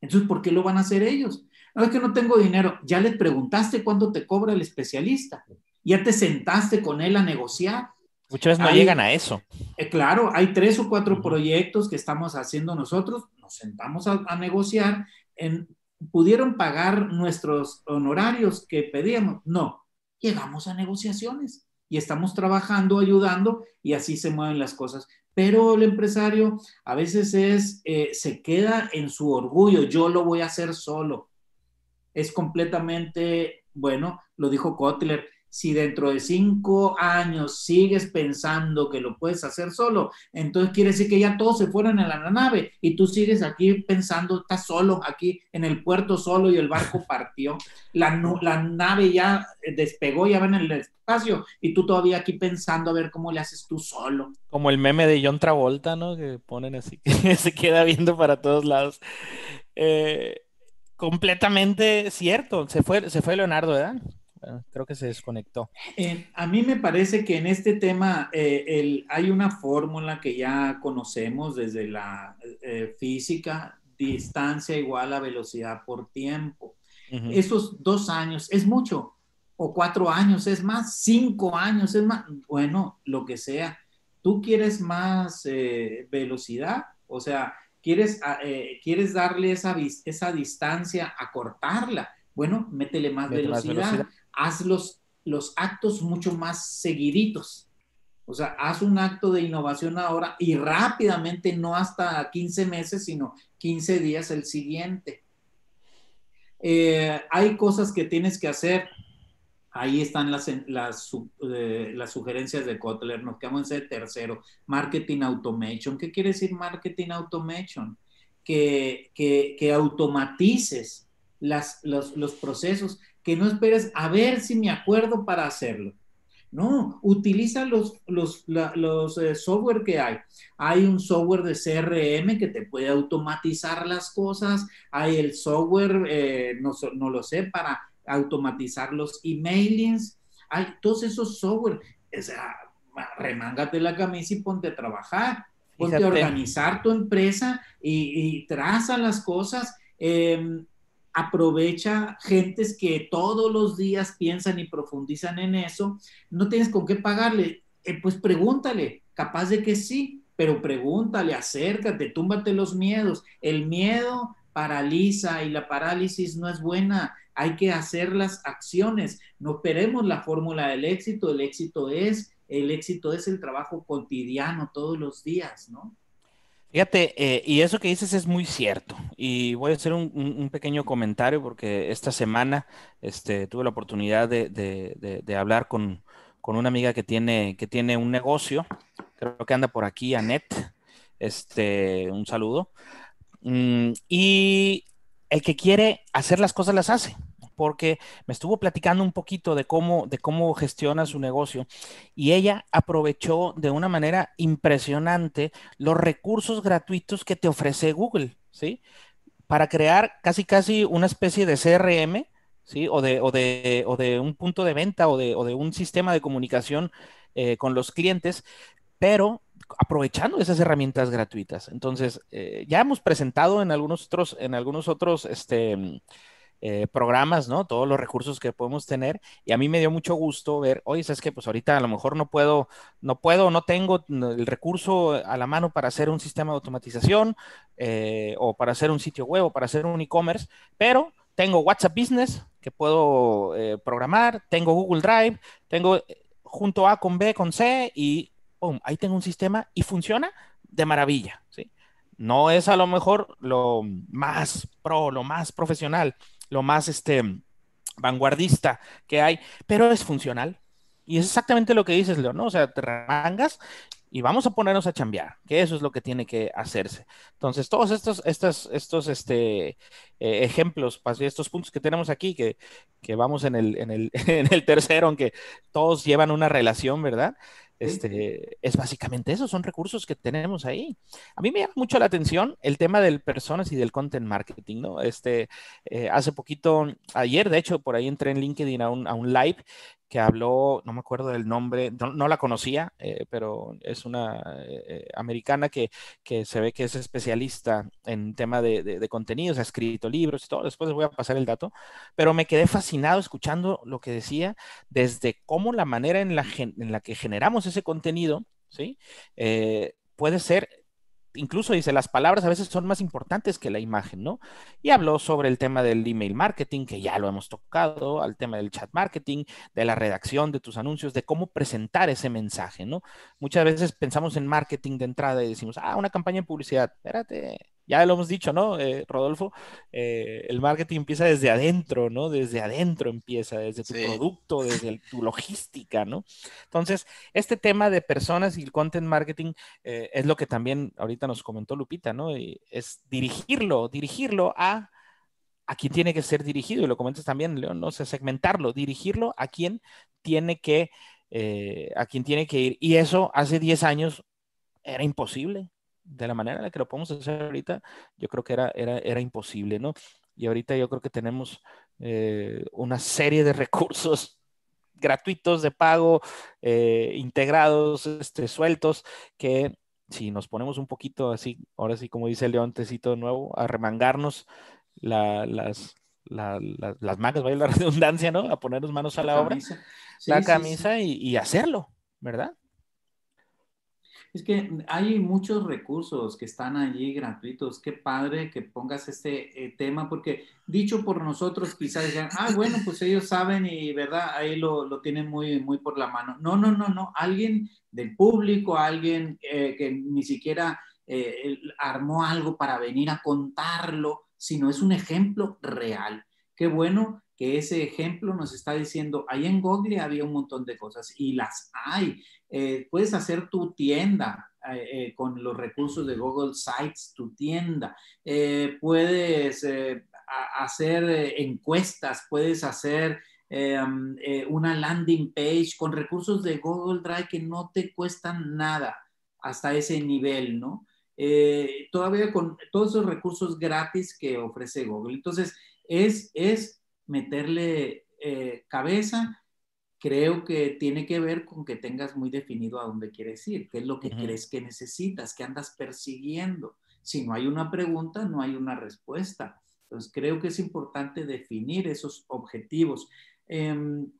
Entonces, ¿por qué lo van a hacer ellos? No es que no tengo dinero. Ya les preguntaste cuánto te cobra el especialista. Ya te sentaste con él a negociar. Muchas veces no llegan a eso. Eh, claro, hay tres o cuatro proyectos que estamos haciendo nosotros. Nos sentamos a, a negociar en pudieron pagar nuestros honorarios que pedíamos. No, llegamos a negociaciones y estamos trabajando, ayudando y así se mueven las cosas. Pero el empresario a veces es, eh, se queda en su orgullo, yo lo voy a hacer solo. Es completamente, bueno, lo dijo Kotler, si dentro de cinco años sigues pensando que lo puedes hacer solo, entonces quiere decir que ya todos se fueron en la nave y tú sigues aquí pensando, estás solo aquí en el puerto solo y el barco partió. La, la nave ya despegó, ya va en el espacio y tú todavía aquí pensando a ver cómo le haces tú solo. Como el meme de John Travolta, ¿no? Que ponen así, que se queda viendo para todos lados. Eh, completamente cierto, se fue, se fue Leonardo, ¿verdad? Creo que se desconectó. a mí me parece que en este tema eh, hay una fórmula que ya conocemos desde la, eh, física, distancia igual a velocidad por tiempo. Esos dos años es mucho, o cuatro años es más, cinco años es más, bueno, lo que sea. Tú quieres más eh, velocidad, o sea, quieres, ah, eh, quieres darle esa, esa distancia, acortarla. Bueno, métele más, velocidad. Haz los, los actos mucho más seguiditos. O sea, haz un acto de innovación ahora y rápidamente, no hasta 15 meses, sino 15 días el siguiente. Eh, hay cosas que tienes que hacer. Ahí están las, las, eh, las sugerencias de Kotler. Nos quedamos en ese tercero. Marketing Automation. ¿Qué quiere decir Marketing Automation? Que, que, que automatices las, los, los procesos, que no esperes a ver si me acuerdo para hacerlo no, utiliza los, los, los eh, software que hay. Hay un software de CRM que te puede automatizar las cosas. Hay el software, eh, no, no, lo sé, para automatizar los emailings. Hay todos esos software. O sea, remángate la camisa y ponte a trabajar. Ponte a organizar tu empresa y, y traza las cosas. Eh, aprovecha gentes que todos los días piensan y profundizan en eso, no tienes con qué pagarle, eh, pues pregúntale, capaz de que sí, pero pregúntale, acércate, túmbate los miedos. El miedo paraliza y la parálisis no es buena. Hay que hacer las acciones. No esperemos la fórmula del éxito. El éxito es, el éxito es el trabajo cotidiano todos los días, ¿no? Fíjate, eh, y eso que dices es muy cierto. Y voy a hacer un, pequeño comentario porque esta semana este, tuve la oportunidad de, hablar con, una amiga que tiene, que tiene un negocio. Creo que anda por aquí, Anet. Este, un saludo. Mm, y el que quiere hacer las cosas las hace porque me estuvo platicando un poquito de cómo, de cómo gestiona su negocio y ella aprovechó de una manera impresionante los recursos gratuitos que te ofrece Google, ¿sí? Para crear casi casi una especie de CRM, ¿sí? O de, o de, o de un punto de venta o de, o de un sistema de comunicación eh, con los clientes, pero aprovechando esas herramientas gratuitas. Entonces, eh, ya hemos presentado en algunos otros, en algunos otros, este, eh, programas, ¿no? Todos los recursos que podemos tener. Y a mí me dio mucho gusto ver, oye, ¿sabes que Pues ahorita a lo mejor no puedo, no puedo, no tengo el recurso a la mano para hacer un sistema de automatización eh, o para hacer un sitio web o para hacer un e-commerce, pero tengo WhatsApp Business que puedo eh, programar, tengo Google Drive, tengo junto A con B con C y ahí tengo un sistema y funciona de maravilla, ¿sí? No es a lo mejor lo más pro, lo más profesional, lo más este, vanguardista que hay, pero es funcional. Y es exactamente lo que dices, León, ¿no? O sea, te remangas y vamos a ponernos a chambear, que eso es lo que tiene que hacerse. Entonces, todos estos, estos, estos este, eh, ejemplos, estos puntos que tenemos aquí, que, que vamos en el, en, el, en el tercero, aunque todos llevan una relación, ¿verdad? Este, es básicamente eso, son recursos que tenemos ahí. A mí me llama mucho la atención el tema del personas y del content marketing, ¿no? Este, eh, hace poquito, ayer, de hecho, por ahí entré en LinkedIn a un, a un live que habló, no me acuerdo del nombre, no, la conocía, eh, pero es una eh, americana que, que, se ve que es especialista en tema de, de, contenidos, ha escrito libros y todo, después les voy a pasar el dato, pero me quedé fascinado escuchando lo que decía desde cómo la manera en la, en la que generamos ese contenido, ¿sí? Eh, puede ser incluso dice, las palabras a veces son más importantes que la imagen, ¿no? Y habló sobre el tema del email marketing, que ya lo hemos tocado, al tema del chat marketing, de la redacción de tus anuncios, de cómo presentar ese mensaje, ¿no? Muchas veces pensamos en marketing de entrada y decimos, ah, una campaña de publicidad, espérate, ya lo hemos dicho, ¿no, eh, Rodolfo? Eh, el marketing empieza desde adentro, ¿no? Desde adentro empieza, desde tu producto, desde tu logística, ¿no? Entonces, este tema de personas y el content marketing eh, es lo que también ahorita nos comentó Lupita, ¿no? es dirigirlo, dirigirlo a a quien tiene que ser dirigido, y lo comentas también, León, ¿no? O sea, segmentarlo, dirigirlo a quien tiene que, a quien tiene que ir. Y eso hace 10 años era imposible de la manera en la que lo podemos hacer ahorita, yo creo que era, era, era imposible, ¿no? Y ahorita yo creo que tenemos eh, una serie de recursos gratuitos de pago, eh, integrados, este, sueltos, que si nos ponemos un poquito así, ahora sí, como dice León Tecito nuevo, a remangarnos las, las mangas, vaya la redundancia, ¿no? A ponernos manos a la, obra, la camisa y hacerlo, ¿verdad? Es que hay muchos recursos que están allí gratuitos. Qué padre que pongas este eh, tema, porque dicho por nosotros quizás digan, ah, bueno, pues ellos saben y, ¿verdad? Ahí lo, lo tienen muy, muy por la mano. No, no, no, no. Alguien del público, alguien eh, que ni siquiera eh, armó algo para venir a contarlo, sino es un ejemplo real. Qué bueno que ese ejemplo nos está diciendo, ahí en Google había un montón de cosas y las hay. Eh, puedes hacer tu tienda eh, eh, con los recursos de Google Sites, tu tienda. puedes hacer encuestas, puedes hacer um, una landing page con recursos de Google Drive que no te cuestan nada hasta ese nivel, ¿no? todavía con todos esos recursos gratis que ofrece Google. Entonces, es, es meterle cabeza, creo que tiene que ver con que tengas muy definido a dónde quieres ir, qué es lo que crees que necesitas, qué andas persiguiendo. Si no hay una pregunta, no hay una respuesta. Entonces, creo que es importante definir esos objetivos. Em,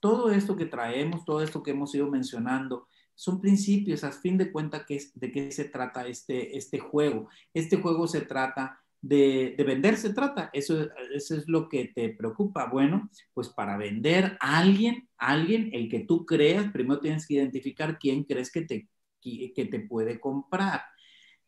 todo esto que traemos, todo esto que hemos ido mencionando, son principios, a fin de cuentas, ¿de qué se trata este, este juego? Este juego se trata de, vender se trata. Eso, es lo que te preocupa. Bueno, pues para vender a alguien, alguien, el que tú creas, primero tienes que identificar quién crees que te, que te puede comprar.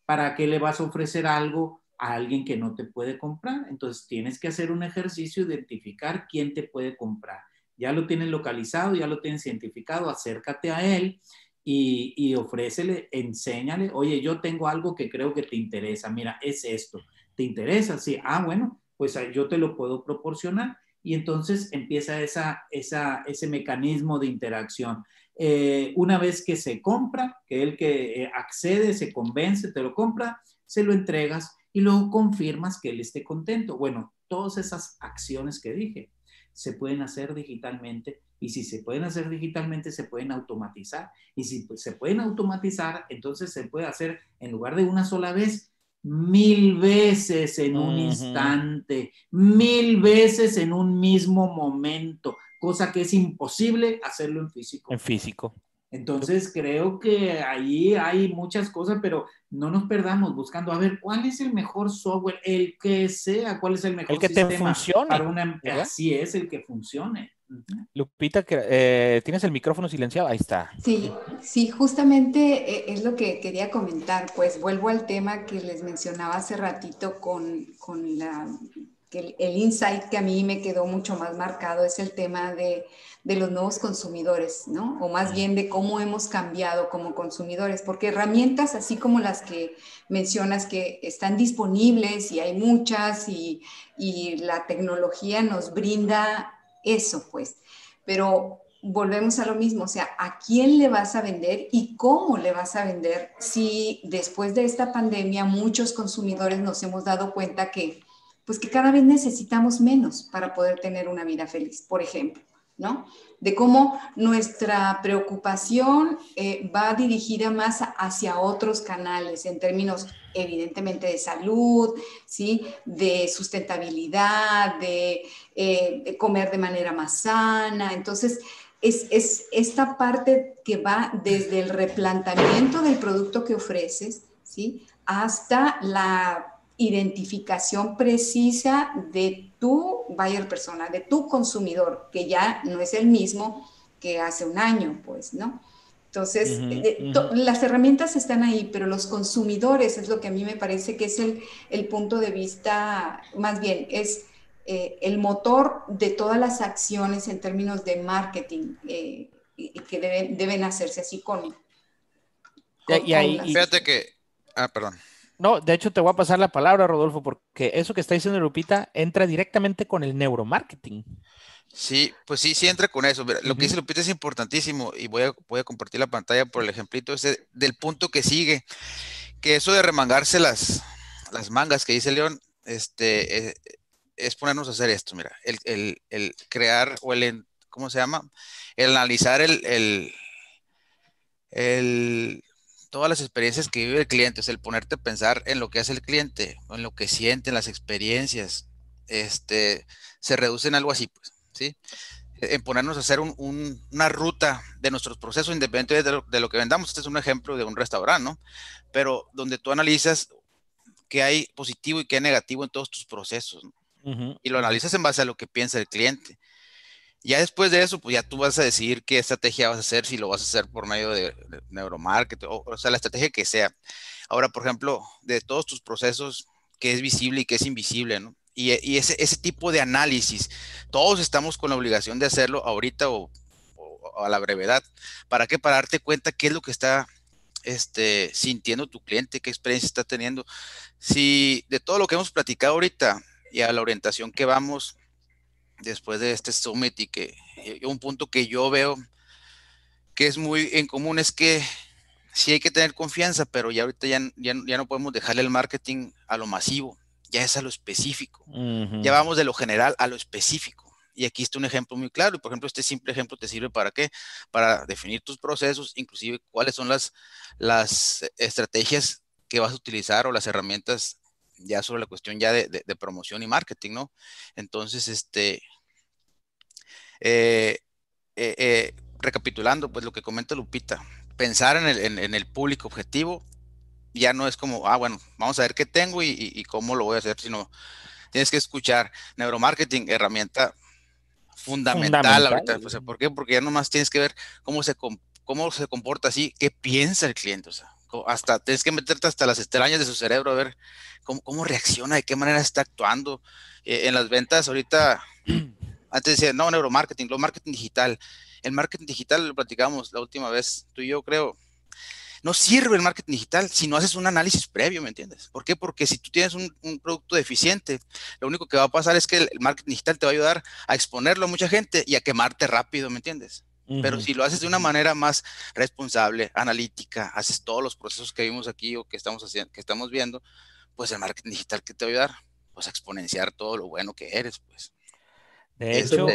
¿Para qué le vas a ofrecer algo a alguien que no te puede comprar? Entonces tienes que hacer un ejercicio, identificar quién te puede comprar. Ya lo tienes localizado, ya lo tienes identificado, acércate a él y, y ofrécele, enséñale, oye, yo tengo algo que creo que te interesa, mira, es esto ¿Te interesa? Sí, ah, bueno, pues yo te lo puedo proporcionar. Y entonces empieza esa, ese mecanismo de interacción. Eh, una vez que se compra, que el que eh, accede, se convence, te lo compra, se lo entregas y luego confirmas que él esté contento. Bueno, todas esas acciones que dije se pueden hacer digitalmente y si se pueden hacer digitalmente se pueden automatizar y si se pueden automatizar entonces se puede hacer en lugar de una sola vez mil veces en un instante, mil veces en un mismo momento, cosa que es imposible hacerlo en físico. En físico. Entonces creo que ahí hay muchas cosas, pero no nos perdamos buscando a ver cuál es el mejor software, el que sea, cuál es el mejor el que te funcione. Para una, así es el que funcione. Lupita, eh, tienes el micrófono silenciado, ahí está. Sí, sí, justamente eh, es lo que quería comentar, pues vuelvo al tema que les mencionaba hace ratito con, con la, el, el, insight que a mí me quedó mucho más marcado es el tema de, de los nuevos consumidores, ¿no? O más bien de cómo hemos cambiado como consumidores, porque herramientas así como las que mencionas que están disponibles y hay muchas y, y la tecnología nos brinda eso, pues. Pero volvemos a lo mismo, o sea, ¿a quién le vas a vender y cómo le vas a vender si después de esta pandemia muchos consumidores nos hemos dado cuenta que, pues que cada vez necesitamos menos para poder tener una vida feliz, por ejemplo, ¿no? De cómo nuestra preocupación eh, va dirigida más hacia otros canales en términos evidentemente de salud, ¿sí? de sustentabilidad, de, eh, comer de manera más sana. Entonces, es, es, esta parte que va desde el replanteamiento del producto que ofreces, ¿sí? hasta la identificación precisa de tu buyer persona, de tu consumidor, que ya no es el mismo que hace un año, pues, ¿no? Entonces, eh, las herramientas están ahí, pero los consumidores es lo que a mí me parece que es el, el punto de vista, más bien, es eh, el motor de todas las acciones en términos de marketing eh, que deben, deben, hacerse así con... y ahí, fíjate que... Ah, perdón. No, de hecho te voy a pasar la palabra, Rodolfo, porque eso que está diciendo Lupita entra directamente con el neuromarketing. Sí, pues sí, sí entra con eso. Lo que dice Lupita es importantísimo y voy a, voy a compartir la pantalla por el ejemplito ese del punto que sigue, que eso de remangarse las, las mangas que dice León, este, eh, es ponernos a hacer esto, mira, el, crear o el, ¿cómo se llama? El analizar el, el, todas las experiencias que vive el cliente, es el ponerte a pensar en lo que hace el cliente, en lo que siente, en las experiencias, este, se reduce en algo así, pues, ¿sí? En ponernos a hacer una ruta de nuestros procesos independientemente de lo, de lo, que vendamos. Este es un ejemplo de un restaurante, ¿no? Pero donde tú analizas qué hay positivo y qué hay negativo en todos tus procesos, ¿no? Y lo analizas en base a lo que piensa el cliente. Ya después de eso, pues ya tú vas a decidir qué estrategia vas a hacer, si lo vas a hacer por medio de, neuromarketing, o, sea, la estrategia que sea. Ahora, por ejemplo, de todos tus procesos, qué es visible y qué es invisible, ¿no? Y, ese, tipo de análisis, todos estamos con la obligación de hacerlo ahorita o, o, a la brevedad. ¿Para qué? Para darte cuenta qué es lo que está este, sintiendo tu cliente, qué experiencia está teniendo. Si de todo lo que hemos platicado ahorita y a la orientación que vamos, después de este summit y que un punto que yo veo que es muy en común es que sí hay que tener confianza, pero ya ahorita ya, ya, ya no podemos dejarle el marketing a lo masivo, ya es a lo específico. Uh -huh. Ya vamos de lo general a lo específico. Y aquí está un ejemplo muy claro. Por ejemplo, este simple ejemplo te sirve para qué? Para definir tus procesos, inclusive cuáles son las, las estrategias que vas a utilizar o las herramientas ya sobre la cuestión ya de, de, de promoción y marketing, ¿no? Entonces, este, eh, eh, eh, recapitulando, pues lo que comenta Lupita, pensar en el, en, en el, público objetivo ya no es como, ah, bueno, vamos a ver qué tengo y, y, y, cómo lo voy a hacer, sino tienes que escuchar neuromarketing, herramienta fundamental, fundamental. ahorita. ¿Por qué? Porque ya nomás tienes que ver cómo se, cómo se comporta así, qué piensa el cliente, o sea, hasta tienes que meterte hasta las extrañas de su cerebro a ver cómo, cómo reacciona, de qué manera está actuando. Eh, en las ventas, ahorita antes decía, no, neuromarketing, lo marketing digital. El marketing digital lo platicamos la última vez, tú y yo creo. No sirve el marketing digital si no haces un análisis previo, ¿me entiendes? ¿Por qué? Porque si tú tienes un, un producto deficiente, lo único que va a pasar es que el, el, marketing digital te va a ayudar a exponerlo a mucha gente y a quemarte rápido, ¿me entiendes? Uh -huh. Pero si lo haces de una manera más responsable, analítica, haces todos los procesos que vimos aquí o que estamos haciendo, que estamos viendo, pues el marketing digital que te va a ayudar, pues a exponenciar todo lo bueno que eres, pues. De hecho,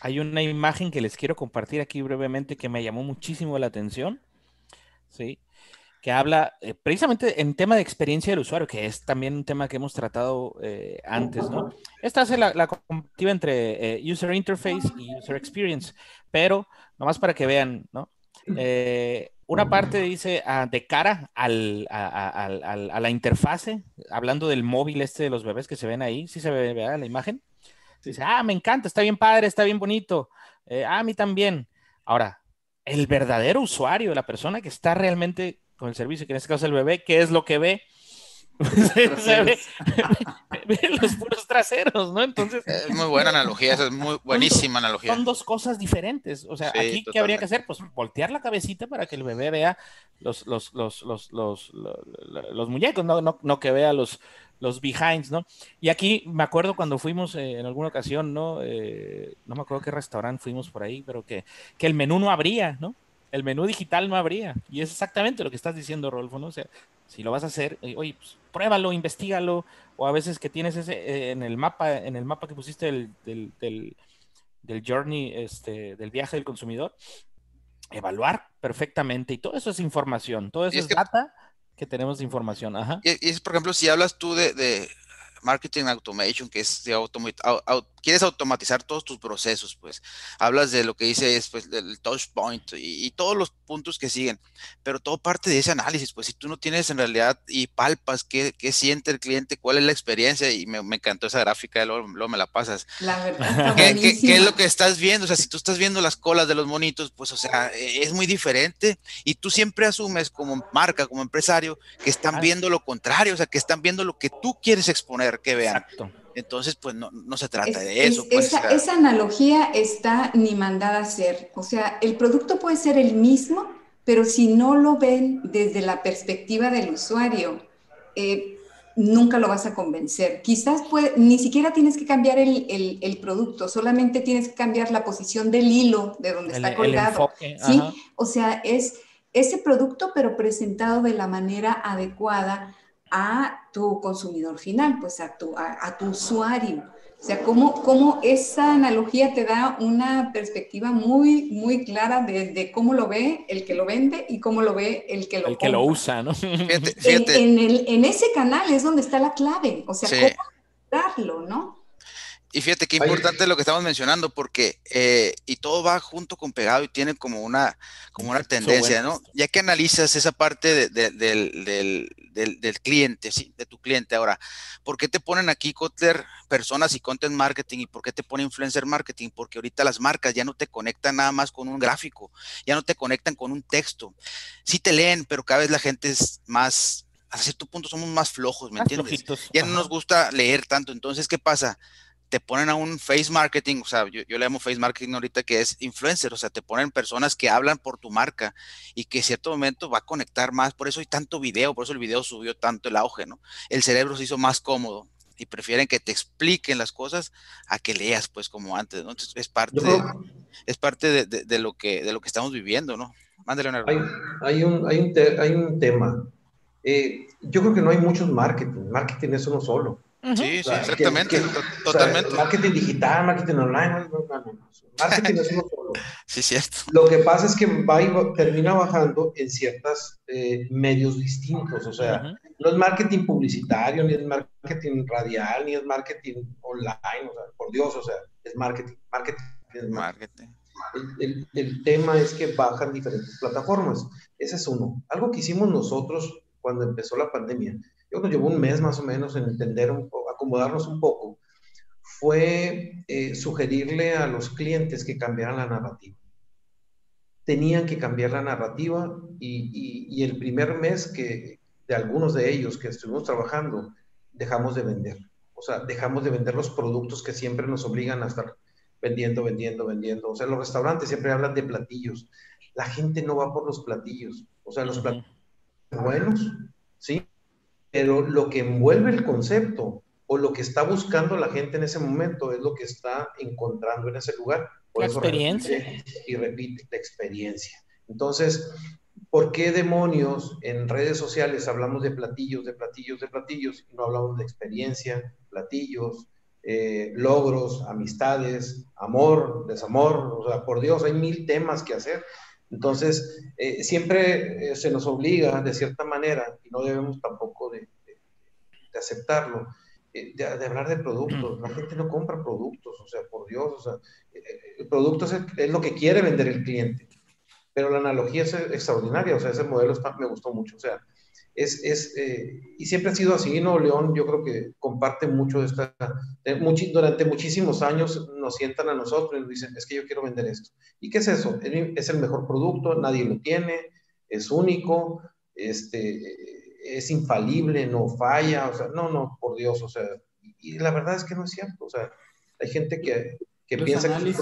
hay una imagen que les quiero compartir aquí brevemente que me llamó muchísimo la atención, ¿sí? Que habla eh, precisamente en tema de experiencia del usuario, que es también un tema que hemos tratado eh, antes, ¿no? Esta hace la, la comparativa entre eh, User Interface y User Experience, pero nomás para que vean, ¿no? Una parte dice ah, de cara al, a, a, a, a, la interfase, hablando del móvil este de los bebés que se ven ahí, ¿sí se ve ¿verdad? la imagen? Dice, ah, me encanta, está bien padre, está bien bonito. Ah, a mí también. Ahora, el verdadero usuario, la persona que está realmente con el servicio, que en este caso es el bebé, ¿qué es lo que ve? se ve, ve, los puros traseros, ¿no? Entonces. Es muy buena analogía, esa es muy buenísima son, analogía. Son dos cosas diferentes. O sea, sí, aquí, totalmente. ¿qué habría que hacer? Pues voltear la cabecita para que el bebé vea los, los, los, los, los, los muñecos, no, no, no que vea los, los behinds, ¿no? Y aquí me acuerdo cuando fuimos eh, en alguna ocasión, ¿no? Eh, no me acuerdo qué restaurante fuimos por ahí, pero que, que el menú no abría, ¿no? El menú digital no abría. Y es exactamente lo que estás diciendo, Rolfo, ¿no? O sea, si lo vas a hacer, eh, oye, pues, pruébalo, investigalo, o a veces que tienes ese eh, en el mapa, en el mapa que pusiste del, del, del, del journey, este, del viaje del consumidor, evaluar perfectamente, y todo eso es información, todo eso es, es que... data que tenemos de información. Ajá. Y, es, por ejemplo, si hablas tú de, de marketing automation, que es de automa auto quieres automatizar todos tus procesos, pues hablas de lo que dice es pues, del touch point y, y, todos los puntos que siguen, pero todo parte de ese análisis, pues si tú no tienes en realidad y palpas qué, qué siente el cliente, cuál es la experiencia, y me, me encantó esa gráfica, luego, luego, me la pasas. La verdad. ¿Qué, ¿Qué, ¿Qué, es lo que estás viendo? O sea, si tú estás viendo las colas de los monitos, pues o sea, es muy diferente y tú siempre asumes como marca, como empresario, que están viendo lo contrario, o sea, que están viendo lo que tú quieres exponer, que vean. Exacto. Entonces, pues no, no se trata es, de eso. Es, pues, esa, esa, analogía está ni mandada a ser. O sea, el producto puede ser el mismo, pero si no lo ven desde la perspectiva del usuario, eh, nunca lo vas a convencer. Quizás puede, ni siquiera tienes que cambiar el, el, el, producto, solamente tienes que cambiar la posición del hilo de donde está colgado. ¿sí? O sea, es ese producto, pero presentado de la manera adecuada a tu consumidor final, pues a tu, a, a tu usuario. O sea, cómo, cómo esa analogía te da una perspectiva muy, muy clara de, cómo lo ve el que lo vende y cómo lo ve el que lo El que lo usa, ¿no? Fíjate, En, en, ese canal es donde está la clave, o sea, cómo darlo, ¿no? Y fíjate qué importante lo que estamos mencionando, porque, eh, y todo va junto con pegado y tiene como una, como una tendencia, ¿no? Ya que analizas esa parte del, cliente, ¿sí? De tu cliente. Ahora, ¿por qué te ponen aquí, Kotler, personas y content marketing? ¿Y por qué te pone influencer marketing? Porque ahorita las marcas ya no te conectan nada más con un gráfico, ya no te conectan con un texto. Sí te leen, pero cada vez la gente es más, a cierto punto somos más flojos, ¿me entiendes? Ya no nos gusta leer tanto. Entonces, ¿qué pasa? Te ponen a un face marketing, o sea, yo, le llamo face marketing ahorita que es influencer, o sea, te ponen personas que hablan por tu marca y que en cierto momento va a conectar más, por eso hay tanto video, por eso el video subió tanto el auge, ¿no? El cerebro se hizo más cómodo y prefieren que te expliquen las cosas a que leas, pues, como antes, ¿no? Entonces, es parte, de, es parte de, lo que, de lo que estamos viviendo, ¿no? Mándale una hay, hay, un, hay, un hay un tema. Eh, yo creo que no hay muchos marketing. Marketing es uno solo. Sí, sí, exactamente, totalmente. marketing digital, marketing online, no, no, no, marketing es uno solo. Sí, cierto. Lo que pasa es que va y termina bajando en ciertos eh, medios distintos, o sea, no es marketing publicitario, ni es marketing radial, ni es marketing online, o sea, por Dios, o sea, es marketing, marketing. Es marketing. El, el, tema es que bajan diferentes plataformas. Ese es uno. Algo que hicimos nosotros cuando empezó la pandemia yo nos llevó un mes más o menos en entender, un acomodarnos un poco, fue eh, sugerirle a los clientes que cambiaran la narrativa. Tenían que cambiar la narrativa y, y, el primer mes que de algunos de ellos que estuvimos trabajando, dejamos de vender. O sea, dejamos de vender los productos que siempre nos obligan a estar vendiendo, vendiendo, vendiendo. O sea, los restaurantes siempre hablan de platillos. La gente no va por los platillos. O sea, los platillos buenos, ¿sí? pero lo que envuelve el concepto o lo que está buscando la gente en ese momento es lo que está encontrando en ese lugar. la experiencia. y repite, la experiencia. Entonces, ¿por qué demonios en redes sociales hablamos de platillos, de platillos, de platillos y no hablamos de experiencia, platillos, eh, logros, amistades, amor, desamor? O sea, por Dios, hay mil temas que hacer. Entonces, eh, siempre eh, se nos obliga de cierta manera, y no debemos tampoco de, aceptarlo, eh, de, hablar de productos. La gente no compra productos, o sea, por Dios, o sea, el producto es, lo que quiere vender el cliente, pero la analogía es extraordinaria, o sea, ese modelo me gustó mucho, o sea, es, es eh, y siempre ha sido así, ¿no? León yo creo que comparte mucho de esta, durante muchísimos años nos sientan a nosotros y nos dicen, es que yo quiero vender esto. ¿Y qué es eso? Es el mejor producto, nadie lo tiene, es único, este, es infalible, no falla, o sea, no, no, por Dios, o sea, y, la verdad es que no es cierto, o sea, hay gente que, que piensa que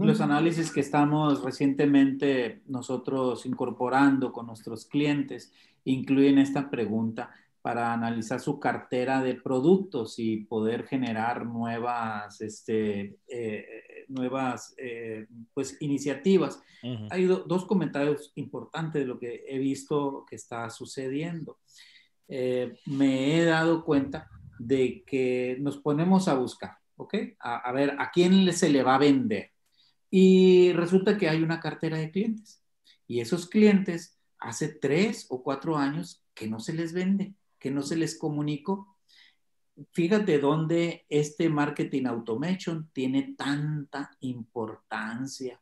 los análisis que estamos recientemente nosotros incorporando con nuestros clientes incluyen esta pregunta para analizar su cartera de productos y poder generar nuevas, este, eh, nuevas eh, pues, iniciativas. Hay dos comentarios importantes de lo que he visto que está sucediendo. Eh, me he dado cuenta de que nos ponemos a buscar, ¿ok? A, a ver, ¿a quién se le va a vender? Y resulta que hay una cartera de clientes. Y esos clientes hace tres o cuatro años que no se les vende, que no se les comunicó. Fíjate dónde este marketing automation tiene tanta importancia,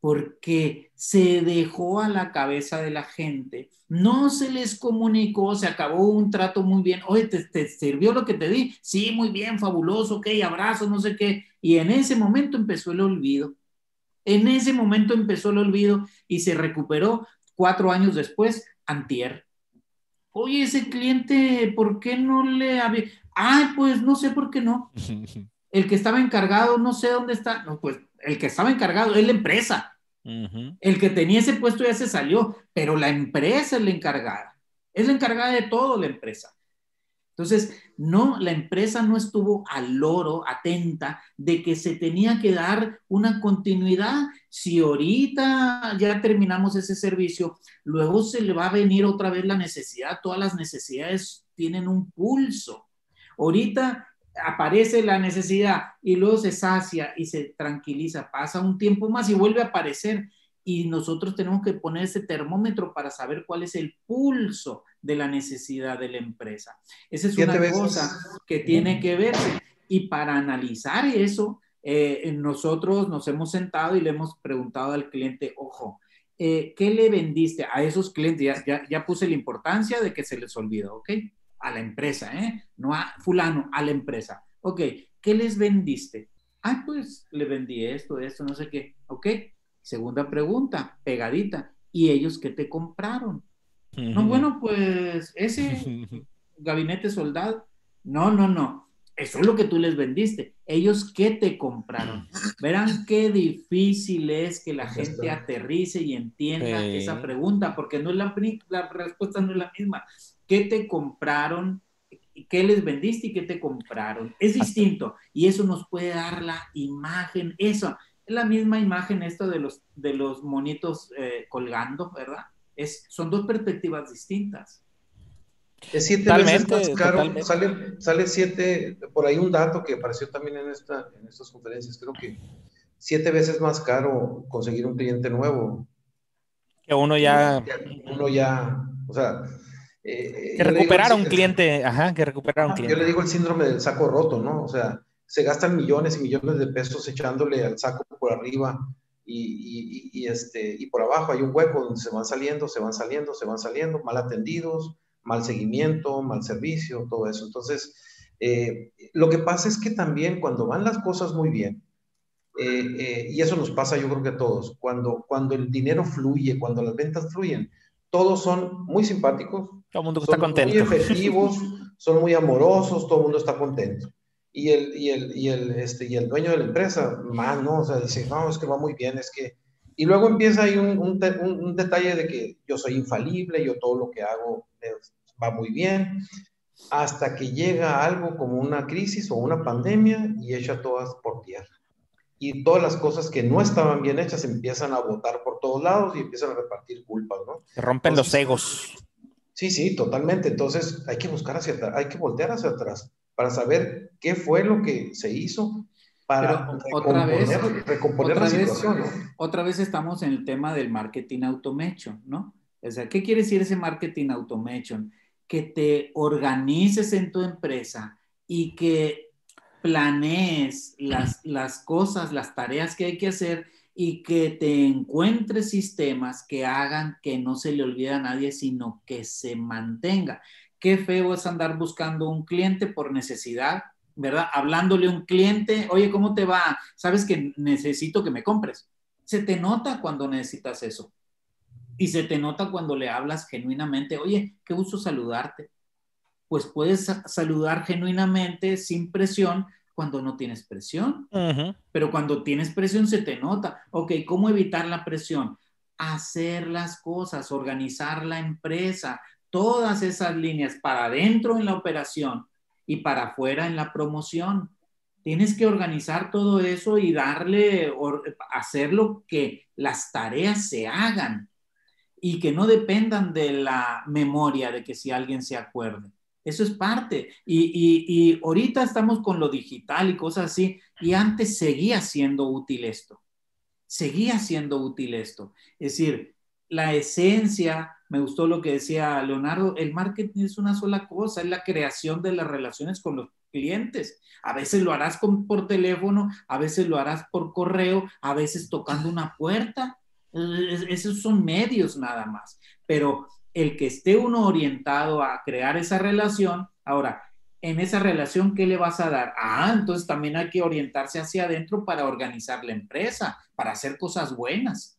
porque se dejó a la cabeza de la gente, no se les comunicó, se acabó un trato muy bien, oye, ¿te, te sirvió lo que te di? Sí, muy bien, fabuloso, ok, abrazo, no sé qué. Y en ese momento empezó el olvido en ese momento empezó el olvido y se recuperó cuatro años después, antier. Oye, ese cliente, ¿por qué no le había...? Ay, pues no sé por qué no. El que estaba encargado, no sé dónde está. No, pues el que estaba encargado es la empresa. El que tenía ese puesto ya se salió, pero la empresa es la encargada. Es la encargada de todo la empresa. Entonces, no, la empresa no estuvo al loro, atenta, de que se tenía que dar una continuidad. Si ahorita ya terminamos ese servicio, luego se le va a venir otra vez la necesidad. Todas las necesidades tienen un pulso. Ahorita aparece la necesidad y luego se sacia y se tranquiliza, pasa un tiempo más y vuelve a aparecer. Y nosotros tenemos que poner ese termómetro para saber cuál es el pulso de la necesidad de la empresa. Esa es una cosa que tiene que verse. Y para analizar eso, eh, nosotros nos hemos sentado y le hemos preguntado al cliente, ojo, eh, ¿qué le vendiste a esos clientes? Ya, ya, puse la importancia de que se les olvidó, ¿ok? A la empresa, ¿eh? No a fulano, a la empresa. Ok, ¿qué les vendiste? Ah, pues le vendí esto, esto, no sé qué. Ok, segunda pregunta, pegadita. ¿Y ellos qué te compraron? No, bueno, pues ese gabinete soldado. No, no, no. Eso es lo que tú les vendiste. Ellos, ¿qué te compraron? Verán qué difícil es que la gente aterrice y entienda esa pregunta, porque no es la, la respuesta no es la misma. ¿Qué te compraron? ¿Qué les vendiste y qué te compraron? Es distinto y eso nos puede dar la imagen, eso, es la misma imagen esto de los, de los monitos eh, colgando, ¿verdad? Es, son dos perspectivas distintas. Es siete veces más caro, sale, sale siete, por ahí un dato que apareció también en, esta, en estas conferencias, creo que siete veces más caro conseguir un cliente nuevo. Que uno ya... Uno ya, o sea... Eh, que recuperar un cliente, ajá, que recuperar un cliente. Yo le digo el síndrome del saco roto, ¿no? O sea, se gastan millones y millones de pesos echándole al saco por arriba y, y, y, este, y por abajo hay un hueco donde se van saliendo, se van saliendo, se van saliendo, mal atendidos, mal seguimiento, mal servicio, todo eso. Entonces, eh, lo que pasa es que también cuando van las cosas muy bien, eh, eh, y eso nos pasa yo creo que a todos, cuando, cuando el dinero fluye, cuando las ventas fluyen, todos son muy simpáticos, todo el mundo está contento. Muy efectivos, son muy amorosos, todo el mundo está contento. Y el, y el, y el, este, y el dueño de la empresa, más, ¿no? O sea, dice, no, es que va muy bien, es que... Y luego empieza ahí un, un, un, detalle de que yo soy infalible, yo todo lo que hago va muy bien, hasta que llega algo como una crisis o una pandemia y echa todas por tierra. Y todas las cosas que no estaban bien hechas empiezan a botar por todos lados y empiezan a repartir culpas, ¿no? Se rompen los egos. Sí, sí, totalmente. Entonces hay que buscar hacia atrás, hay que voltear hacia atrás para saber qué fue lo que se hizo para otra vez, recomponer otra la situación. Vez, Otra vez estamos en el tema del marketing automation, ¿no? O sea, ¿qué quiere decir ese marketing automation? que te organices en tu empresa y que planees las, las cosas, las tareas que hay que hacer y que te encuentres sistemas que hagan que no se le olvide a nadie, sino que se mantenga. Qué feo es andar buscando un cliente por necesidad, ¿verdad? Hablándole a un cliente, oye, ¿cómo te va? Sabes que necesito que me compres. Se te nota cuando necesitas eso. Y se te nota cuando le hablas genuinamente, oye, qué gusto saludarte. Pues puedes saludar genuinamente sin presión cuando no tienes presión. Pero cuando tienes presión se te nota. Ok, ¿cómo evitar la presión? Hacer las cosas, organizar la empresa, todas esas líneas para adentro en la operación y para afuera en la promoción. Tienes que organizar todo eso y darle, hacerlo que las tareas se hagan y que no dependan de la memoria de que si alguien se acuerde. Eso es parte. Y, y, ahorita estamos con lo digital y cosas así, y antes seguía siendo útil esto. Seguía siendo útil esto. Es decir, la esencia, me gustó lo que decía Leonardo, el marketing es una sola cosa, es la creación de las relaciones con los clientes. A veces lo harás con, por teléfono, a veces lo harás por correo, a veces tocando una puerta, esos son medios nada más, pero el que esté uno orientado a crear esa relación, ahora, en esa relación, ¿qué le vas a dar? Ah, entonces también hay que orientarse hacia adentro para organizar la empresa, para hacer cosas buenas.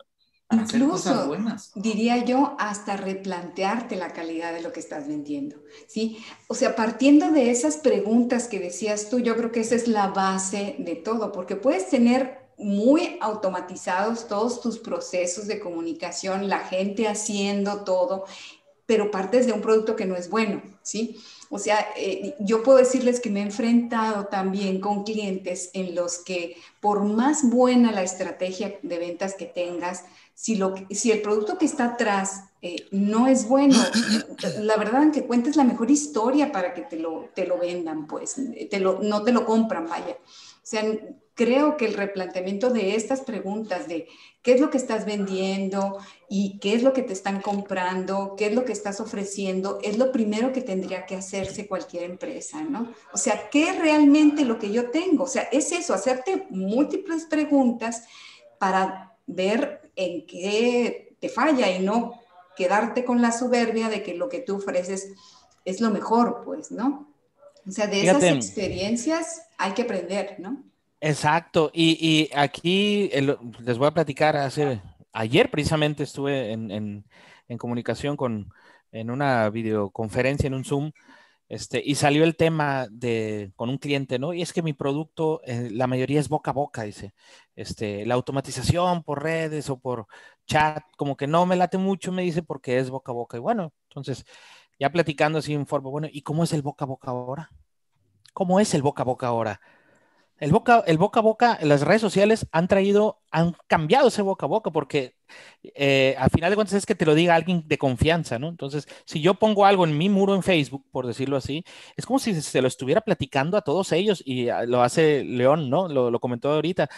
Incluso, diría yo, hasta replantearte la calidad de lo que estás vendiendo, ¿sí? O sea, partiendo de esas preguntas que decías tú, yo creo que esa es la base de todo, porque puedes tener muy automatizados todos tus procesos de comunicación, la gente haciendo todo, pero partes de un producto que no es bueno, ¿sí? O sea, eh, yo puedo decirles que me he enfrentado también con clientes en los que por más buena la estrategia de ventas que tengas, si, lo, si el producto que está atrás eh, no es bueno. La verdad, que cuentes la mejor historia para que te lo, te lo vendan, pues, te lo, no te lo compran, vaya. O sea, creo que el replanteamiento de estas preguntas de qué es lo que estás vendiendo y qué es lo que te están comprando, qué es lo que estás ofreciendo, es lo primero que tendría que hacerse cualquier empresa, ¿no? O sea, ¿qué es realmente lo que yo tengo? O sea, es eso, hacerte múltiples preguntas para ver en qué te falla y no quedarte con la soberbia de que lo que tú ofreces es lo mejor, pues, ¿no? O sea, de esas experiencias hay que aprender, ¿no? Exacto. Y, aquí les voy a platicar, hace, ayer precisamente estuve en, comunicación con, en una videoconferencia, en un Zoom, este, y salió el tema de, con un cliente, ¿no? Y es que mi producto, eh, la mayoría es boca a boca, dice. Este, la automatización por redes o por chat, como que no me late mucho, me dice, porque es boca a boca. Y bueno, entonces, ya platicando así en forma, bueno, ¿y cómo es el boca a boca ahora? ¿Cómo es el boca a boca ahora? El boca, el boca a boca, las redes sociales han traído, han cambiado ese boca a boca porque eh, al final de cuentas es que te lo diga alguien de confianza, ¿no? Entonces, si yo pongo algo en mi muro en Facebook, por decirlo así, es como si se lo estuviera platicando a todos ellos y ah, lo hace León, ¿no? Lo, lo comentó ahorita.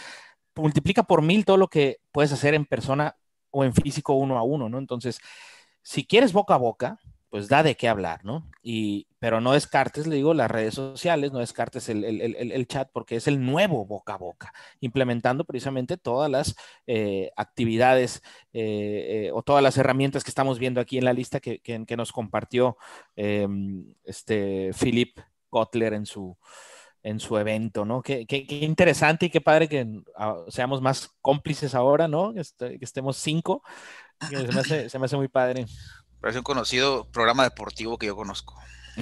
Multiplica por mil todo lo que puedes hacer en persona o en físico uno a uno, ¿no? Entonces, si quieres boca a boca, pues da de qué hablar, ¿no? Y, pero no descartes, le digo, las redes sociales, no descartes el, chat porque es el nuevo boca a boca, implementando precisamente todas las eh, actividades eh, eh, o todas las herramientas que estamos viendo aquí en la lista que, nos compartió este Philip Kotler en su, en su evento, ¿no? Qué, interesante y qué padre que ah, seamos más cómplices ahora, ¿no? Este, que estemos cinco. se me hace muy padre. Parece un conocido programa deportivo que yo conozco.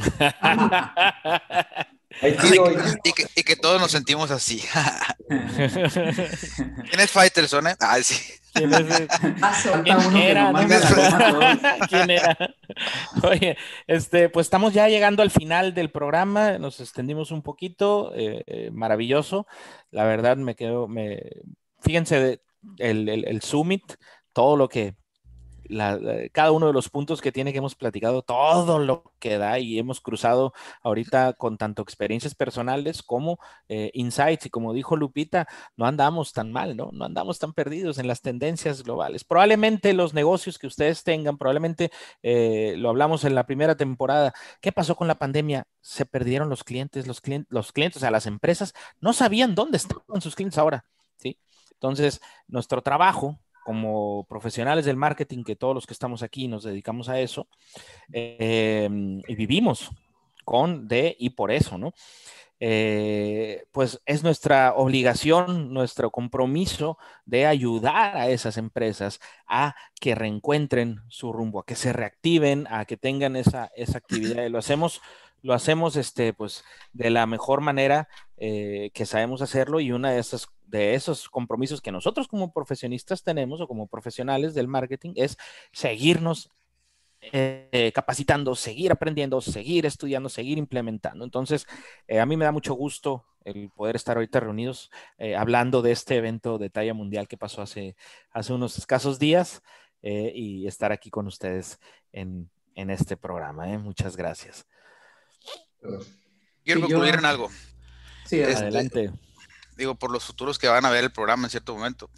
y, que, todos nos sentimos así. ¿Quién es Faitelson? Eh? Ah, sí. ¿Quién, era? ¿Quién era? Oye, este, pues estamos ya llegando al final del programa, nos extendimos un poquito, eh, eh, maravilloso. La verdad me quedo, me, fíjense el, el, el Summit, todo lo que cada uno de los puntos que tiene que hemos platicado, todo lo que da y hemos cruzado ahorita con tanto experiencias personales como eh, insights y como dijo Lupita, no andamos tan mal, ¿no? No andamos tan perdidos en las tendencias globales. Probablemente los negocios que ustedes tengan, probablemente eh, lo hablamos en la primera temporada, ¿qué pasó con la pandemia? Se perdieron los clientes, los clientes, los clientes, o sea, las empresas no sabían dónde estaban sus clientes ahora, ¿sí? Entonces, nuestro trabajo como profesionales del marketing, que todos los que estamos aquí nos dedicamos a eso, em, y vivimos con, de y por eso, ¿no? Eh, pues es nuestra obligación, nuestro compromiso de ayudar a esas empresas a que reencuentren su rumbo, a que se reactiven, a que tengan esa, esa actividad. Y lo hacemos, lo hacemos este, pues, de la mejor manera eh, que sabemos hacerlo y una de esas de esos compromisos que nosotros como profesionistas tenemos o como profesionales del marketing es seguirnos eh, capacitando, seguir aprendiendo, seguir estudiando, seguir implementando. Entonces, eh, a mí me da mucho gusto el poder estar ahorita reunidos eh, hablando de este evento de talla mundial que pasó hace, hace unos escasos días y estar aquí con ustedes en, en este programa. Muchas gracias. Quiero concluir en algo. Sí, este, adelante digo, por los futuros que van a ver el programa en cierto momento,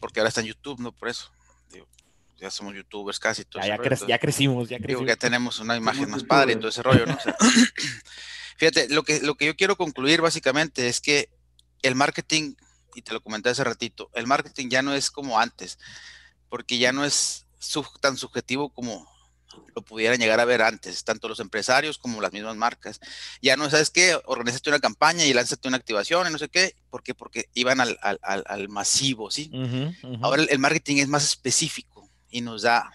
porque ahora está en YouTube, ¿no? Por eso, digo, ya somos youtubers casi. Todo ya, ya, crecimos, ya crecimos. Digo, ya tenemos una imagen más padre y todo ese rollo, ¿no? fíjate, lo que, lo que yo quiero concluir básicamente es que el marketing, y te lo comenté hace ratito, el marketing ya no es como antes, porque ya no es tan subjetivo como lo pudieran llegar a ver antes, tanto los empresarios como las mismas marcas. Ya no sabes qué, organizaste una campaña y lánzate una activación y no sé qué, ¿por qué? Porque iban al, al, masivo, ¿sí? Ahora el, marketing es más específico y nos da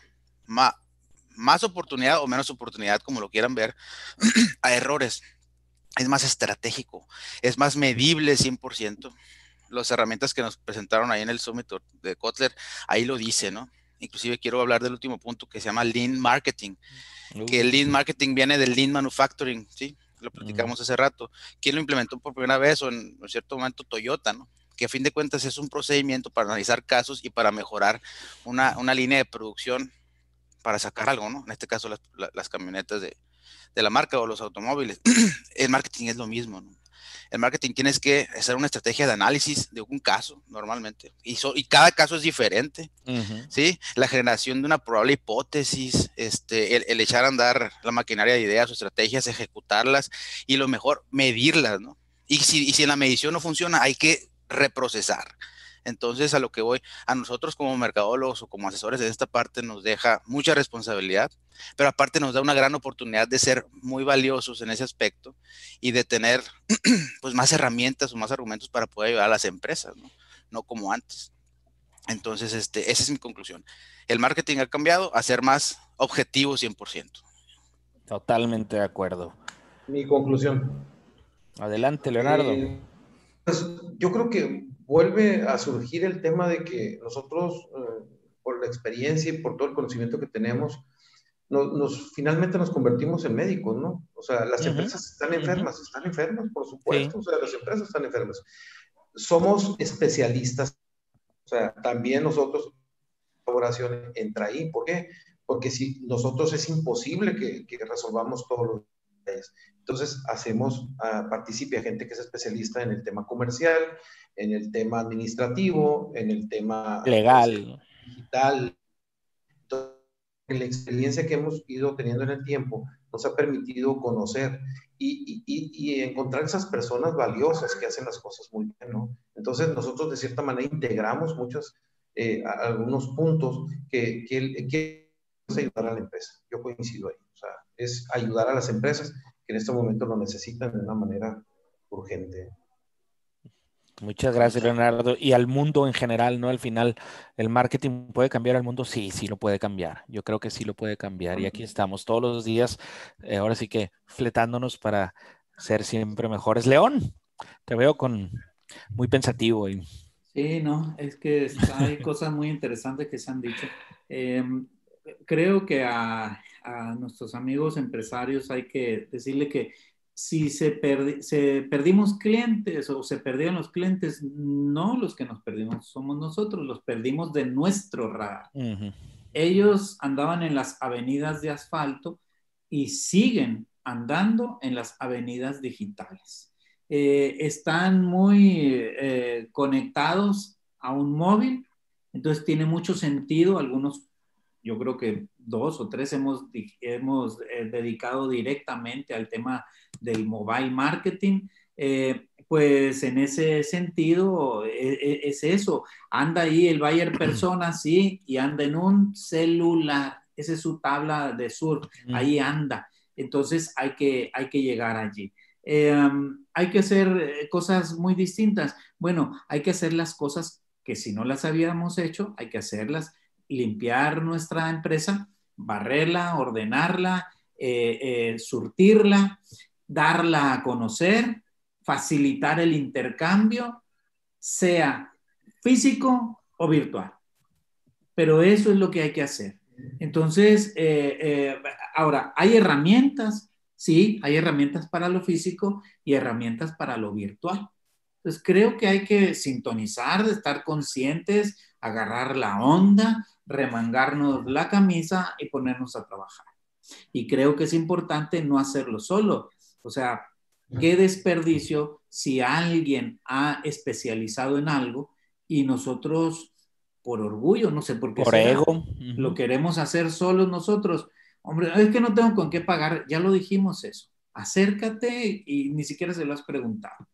más, más oportunidad o menos oportunidad, como lo quieran ver, a errores. Es más estratégico, es más medible 100%. Las herramientas que nos presentaron ahí en el Summit de Kotler, ahí lo dice, ¿no? Inclusive quiero hablar del último punto que se llama Lean Marketing, que el Lean Marketing viene del Lean Manufacturing, ¿sí? Lo platicamos hace rato. ¿Quién lo implementó por primera vez o en, cierto momento Toyota, ¿no? Que a fin de cuentas es un procedimiento para analizar casos y para mejorar una, una línea de producción para sacar algo, ¿no? En este caso las, camionetas de, de, la marca o los automóviles. el marketing es lo mismo, ¿no? El marketing tienes que hacer una estrategia de análisis de un caso normalmente y, y cada caso es diferente, ¿sí? La generación de una probable hipótesis, este, el, echar a andar la maquinaria de ideas o estrategias, ejecutarlas y lo mejor, medirlas, ¿no? Y si, y si en la medición no funciona, hay que reprocesar. Entonces, a lo que voy, a nosotros como mercadólogos o como asesores de esta parte nos deja mucha responsabilidad, pero aparte nos da una gran oportunidad de ser muy valiosos en ese aspecto y de tener pues más herramientas o más argumentos para poder ayudar a las empresas, ¿no? No como antes. Entonces, este, esa es mi conclusión. El marketing ha cambiado a ser más objetivo 100%. Totalmente de acuerdo. Mi conclusión. Adelante, Leonardo. Eh, pues yo creo que vuelve a surgir el tema de que nosotros, eh, por la experiencia y por todo el conocimiento que tenemos, nos, finalmente nos convertimos en médicos, ¿no? O sea, las empresas están enfermas, están enfermas, por supuesto, o sea, las empresas están enfermas. Somos especialistas, o sea, también nosotros, colaboración entra ahí, ¿por qué? Porque si nosotros es imposible que, que resolvamos todos los entonces, hacemos, uh, participe a gente que es especialista en el tema comercial, en el tema administrativo, en el tema legal, digital. la experiencia que hemos ido teniendo en el tiempo nos ha permitido conocer y, y, y, encontrar esas personas valiosas que hacen las cosas muy bien, ¿no? Entonces nosotros de cierta manera integramos muchos, eh, algunos puntos que, que, que ayudar a la empresa. Yo coincido ahí. O sea, es ayudar a las empresas que en este momento lo necesitan de una manera urgente. Muchas gracias, Leonardo. Y al mundo en general, ¿no? Al final, ¿el marketing puede cambiar al mundo? Sí, sí lo puede cambiar. Yo creo que sí lo puede cambiar. Y aquí estamos todos los días, eh, ahora sí que fletándonos para ser siempre mejores. León, te veo con muy pensativo. Y... Sí, no, es que hay cosas muy interesantes que se han dicho. Em, creo que a, a nuestros amigos empresarios hay que decirle que si se, se, perdimos clientes o se perdieron los clientes, no los que nos perdimos somos nosotros, los perdimos de nuestro radar. Ellos andaban en las avenidas de asfalto y siguen andando en las avenidas digitales. Eh, están muy eh, conectados a un móvil, entonces tiene mucho sentido algunos yo creo que dos o tres hemos, hemos eh, dedicado directamente al tema del mobile marketing. Eh, pues en ese sentido e, e, es, eso, anda ahí el buyer persona, sí, y anda en un celular, esa es su tabla de surf, ahí anda. Entonces hay que, hay que llegar allí. Em, hay que hacer cosas muy distintas. Bueno, hay que hacer las cosas que si no las habíamos hecho, hay que hacerlas limpiar nuestra empresa, barrerla, ordenarla, eh, eh, surtirla, darla a conocer, facilitar el intercambio, sea físico o virtual. Pero eso es lo que hay que hacer. Entonces, eh, ahora, hay herramientas, sí, hay herramientas para lo físico y herramientas para lo virtual. Entonces, creo que hay que sintonizar, estar conscientes, agarrar la onda, remangarnos la camisa y ponernos a trabajar. Y creo que es importante no hacerlo solo. O sea, qué desperdicio si alguien ha especializado en algo y nosotros, por orgullo, no sé por qué, por ego, lo queremos hacer solos nosotros. Hombre, es que no tengo con qué pagar, ya lo dijimos eso. Acércate y ni siquiera se lo has preguntado.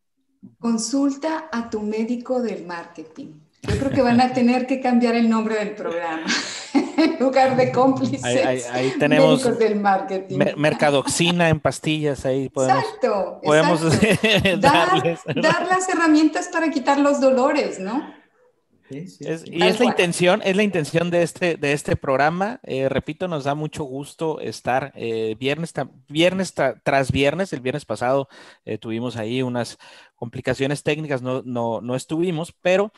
Consulta a tu médico del marketing. Yo creo que van a tener que cambiar el nombre del programa. en lugar de cómplices ahí, tenemos del marketing. mercadoxina en pastillas, ahí podemos, exacto, podemos dar, las herramientas para quitar los dolores, ¿no? y es la intención, es la intención de este, de este programa. Eh, repito, nos da mucho gusto estar eh, viernes, viernes tras viernes. El viernes pasado eh, tuvimos ahí unas complicaciones técnicas, no, no, no estuvimos, pero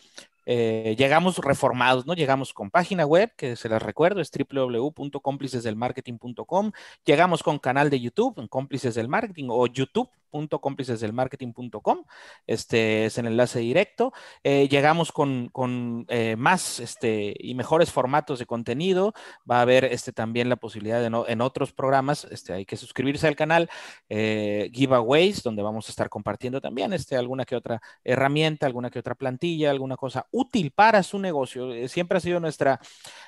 eh, llegamos reformados, ¿no? Llegamos con página web, que se las recuerdo, es www.cómplicesdelmarketing.com. Llegamos con canal de YouTube, en Cómplices del Marketing, o youtube.com www.cómplicesdelmarketing.com. Este es el enlace directo. Eh, llegamos con, eh, más este, y mejores formatos de contenido. Va a haber este, también la posibilidad de en otros programas, este, hay que suscribirse al canal, eh, giveaways, donde vamos a estar compartiendo también este, alguna que otra herramienta, alguna que otra plantilla, alguna cosa útil para su negocio. siempre ha sido nuestra,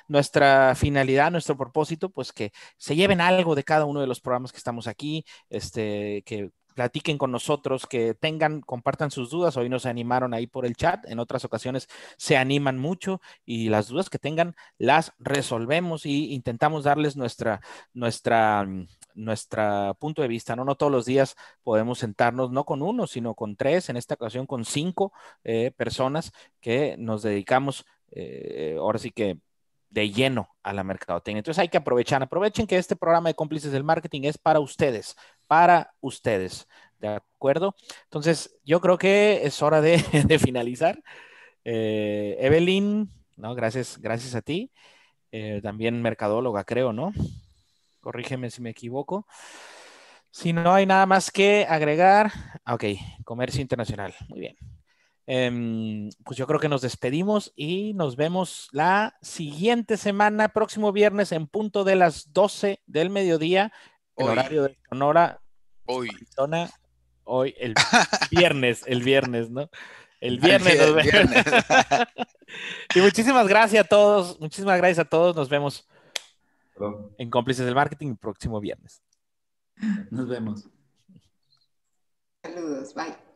nuestra finalidad, nuestro propósito, pues que se lleven algo de cada uno de los programas que estamos aquí, este, que platiquen con nosotros, que tengan, compartan sus dudas. Hoy nos animaron ahí por el chat, en otras ocasiones se animan mucho y las dudas que tengan las resolvemos y intentamos darles nuestra, nuestra, nuestra punto de vista. No, no todos los días podemos sentarnos, no con uno, sino con tres, en esta ocasión con cinco eh, personas que nos dedicamos, eh, ahora sí que de lleno a la mercadotecnia. Entonces hay que aprovechar, aprovechen que este programa de cómplices del marketing es para ustedes, para ustedes. ¿De acuerdo? Entonces yo creo que es hora de, finalizar. Eh, Evelyn, ¿no? Gracias, gracias a ti. Eh, también mercadóloga, creo, ¿no? Corrígeme si me equivoco. Si no hay nada más que agregar, ok, comercio internacional, muy bien. Em, pues yo creo que nos despedimos y nos vemos la siguiente semana, próximo viernes en punto de las 12 del mediodía, el horario de Sonora. Hoy. hoy, el viernes, el viernes, ¿no? El viernes. y muchísimas gracias a todos, muchísimas gracias a todos, nos vemos en Cómplices del Marketing el próximo viernes. Nos vemos. Saludos, bye.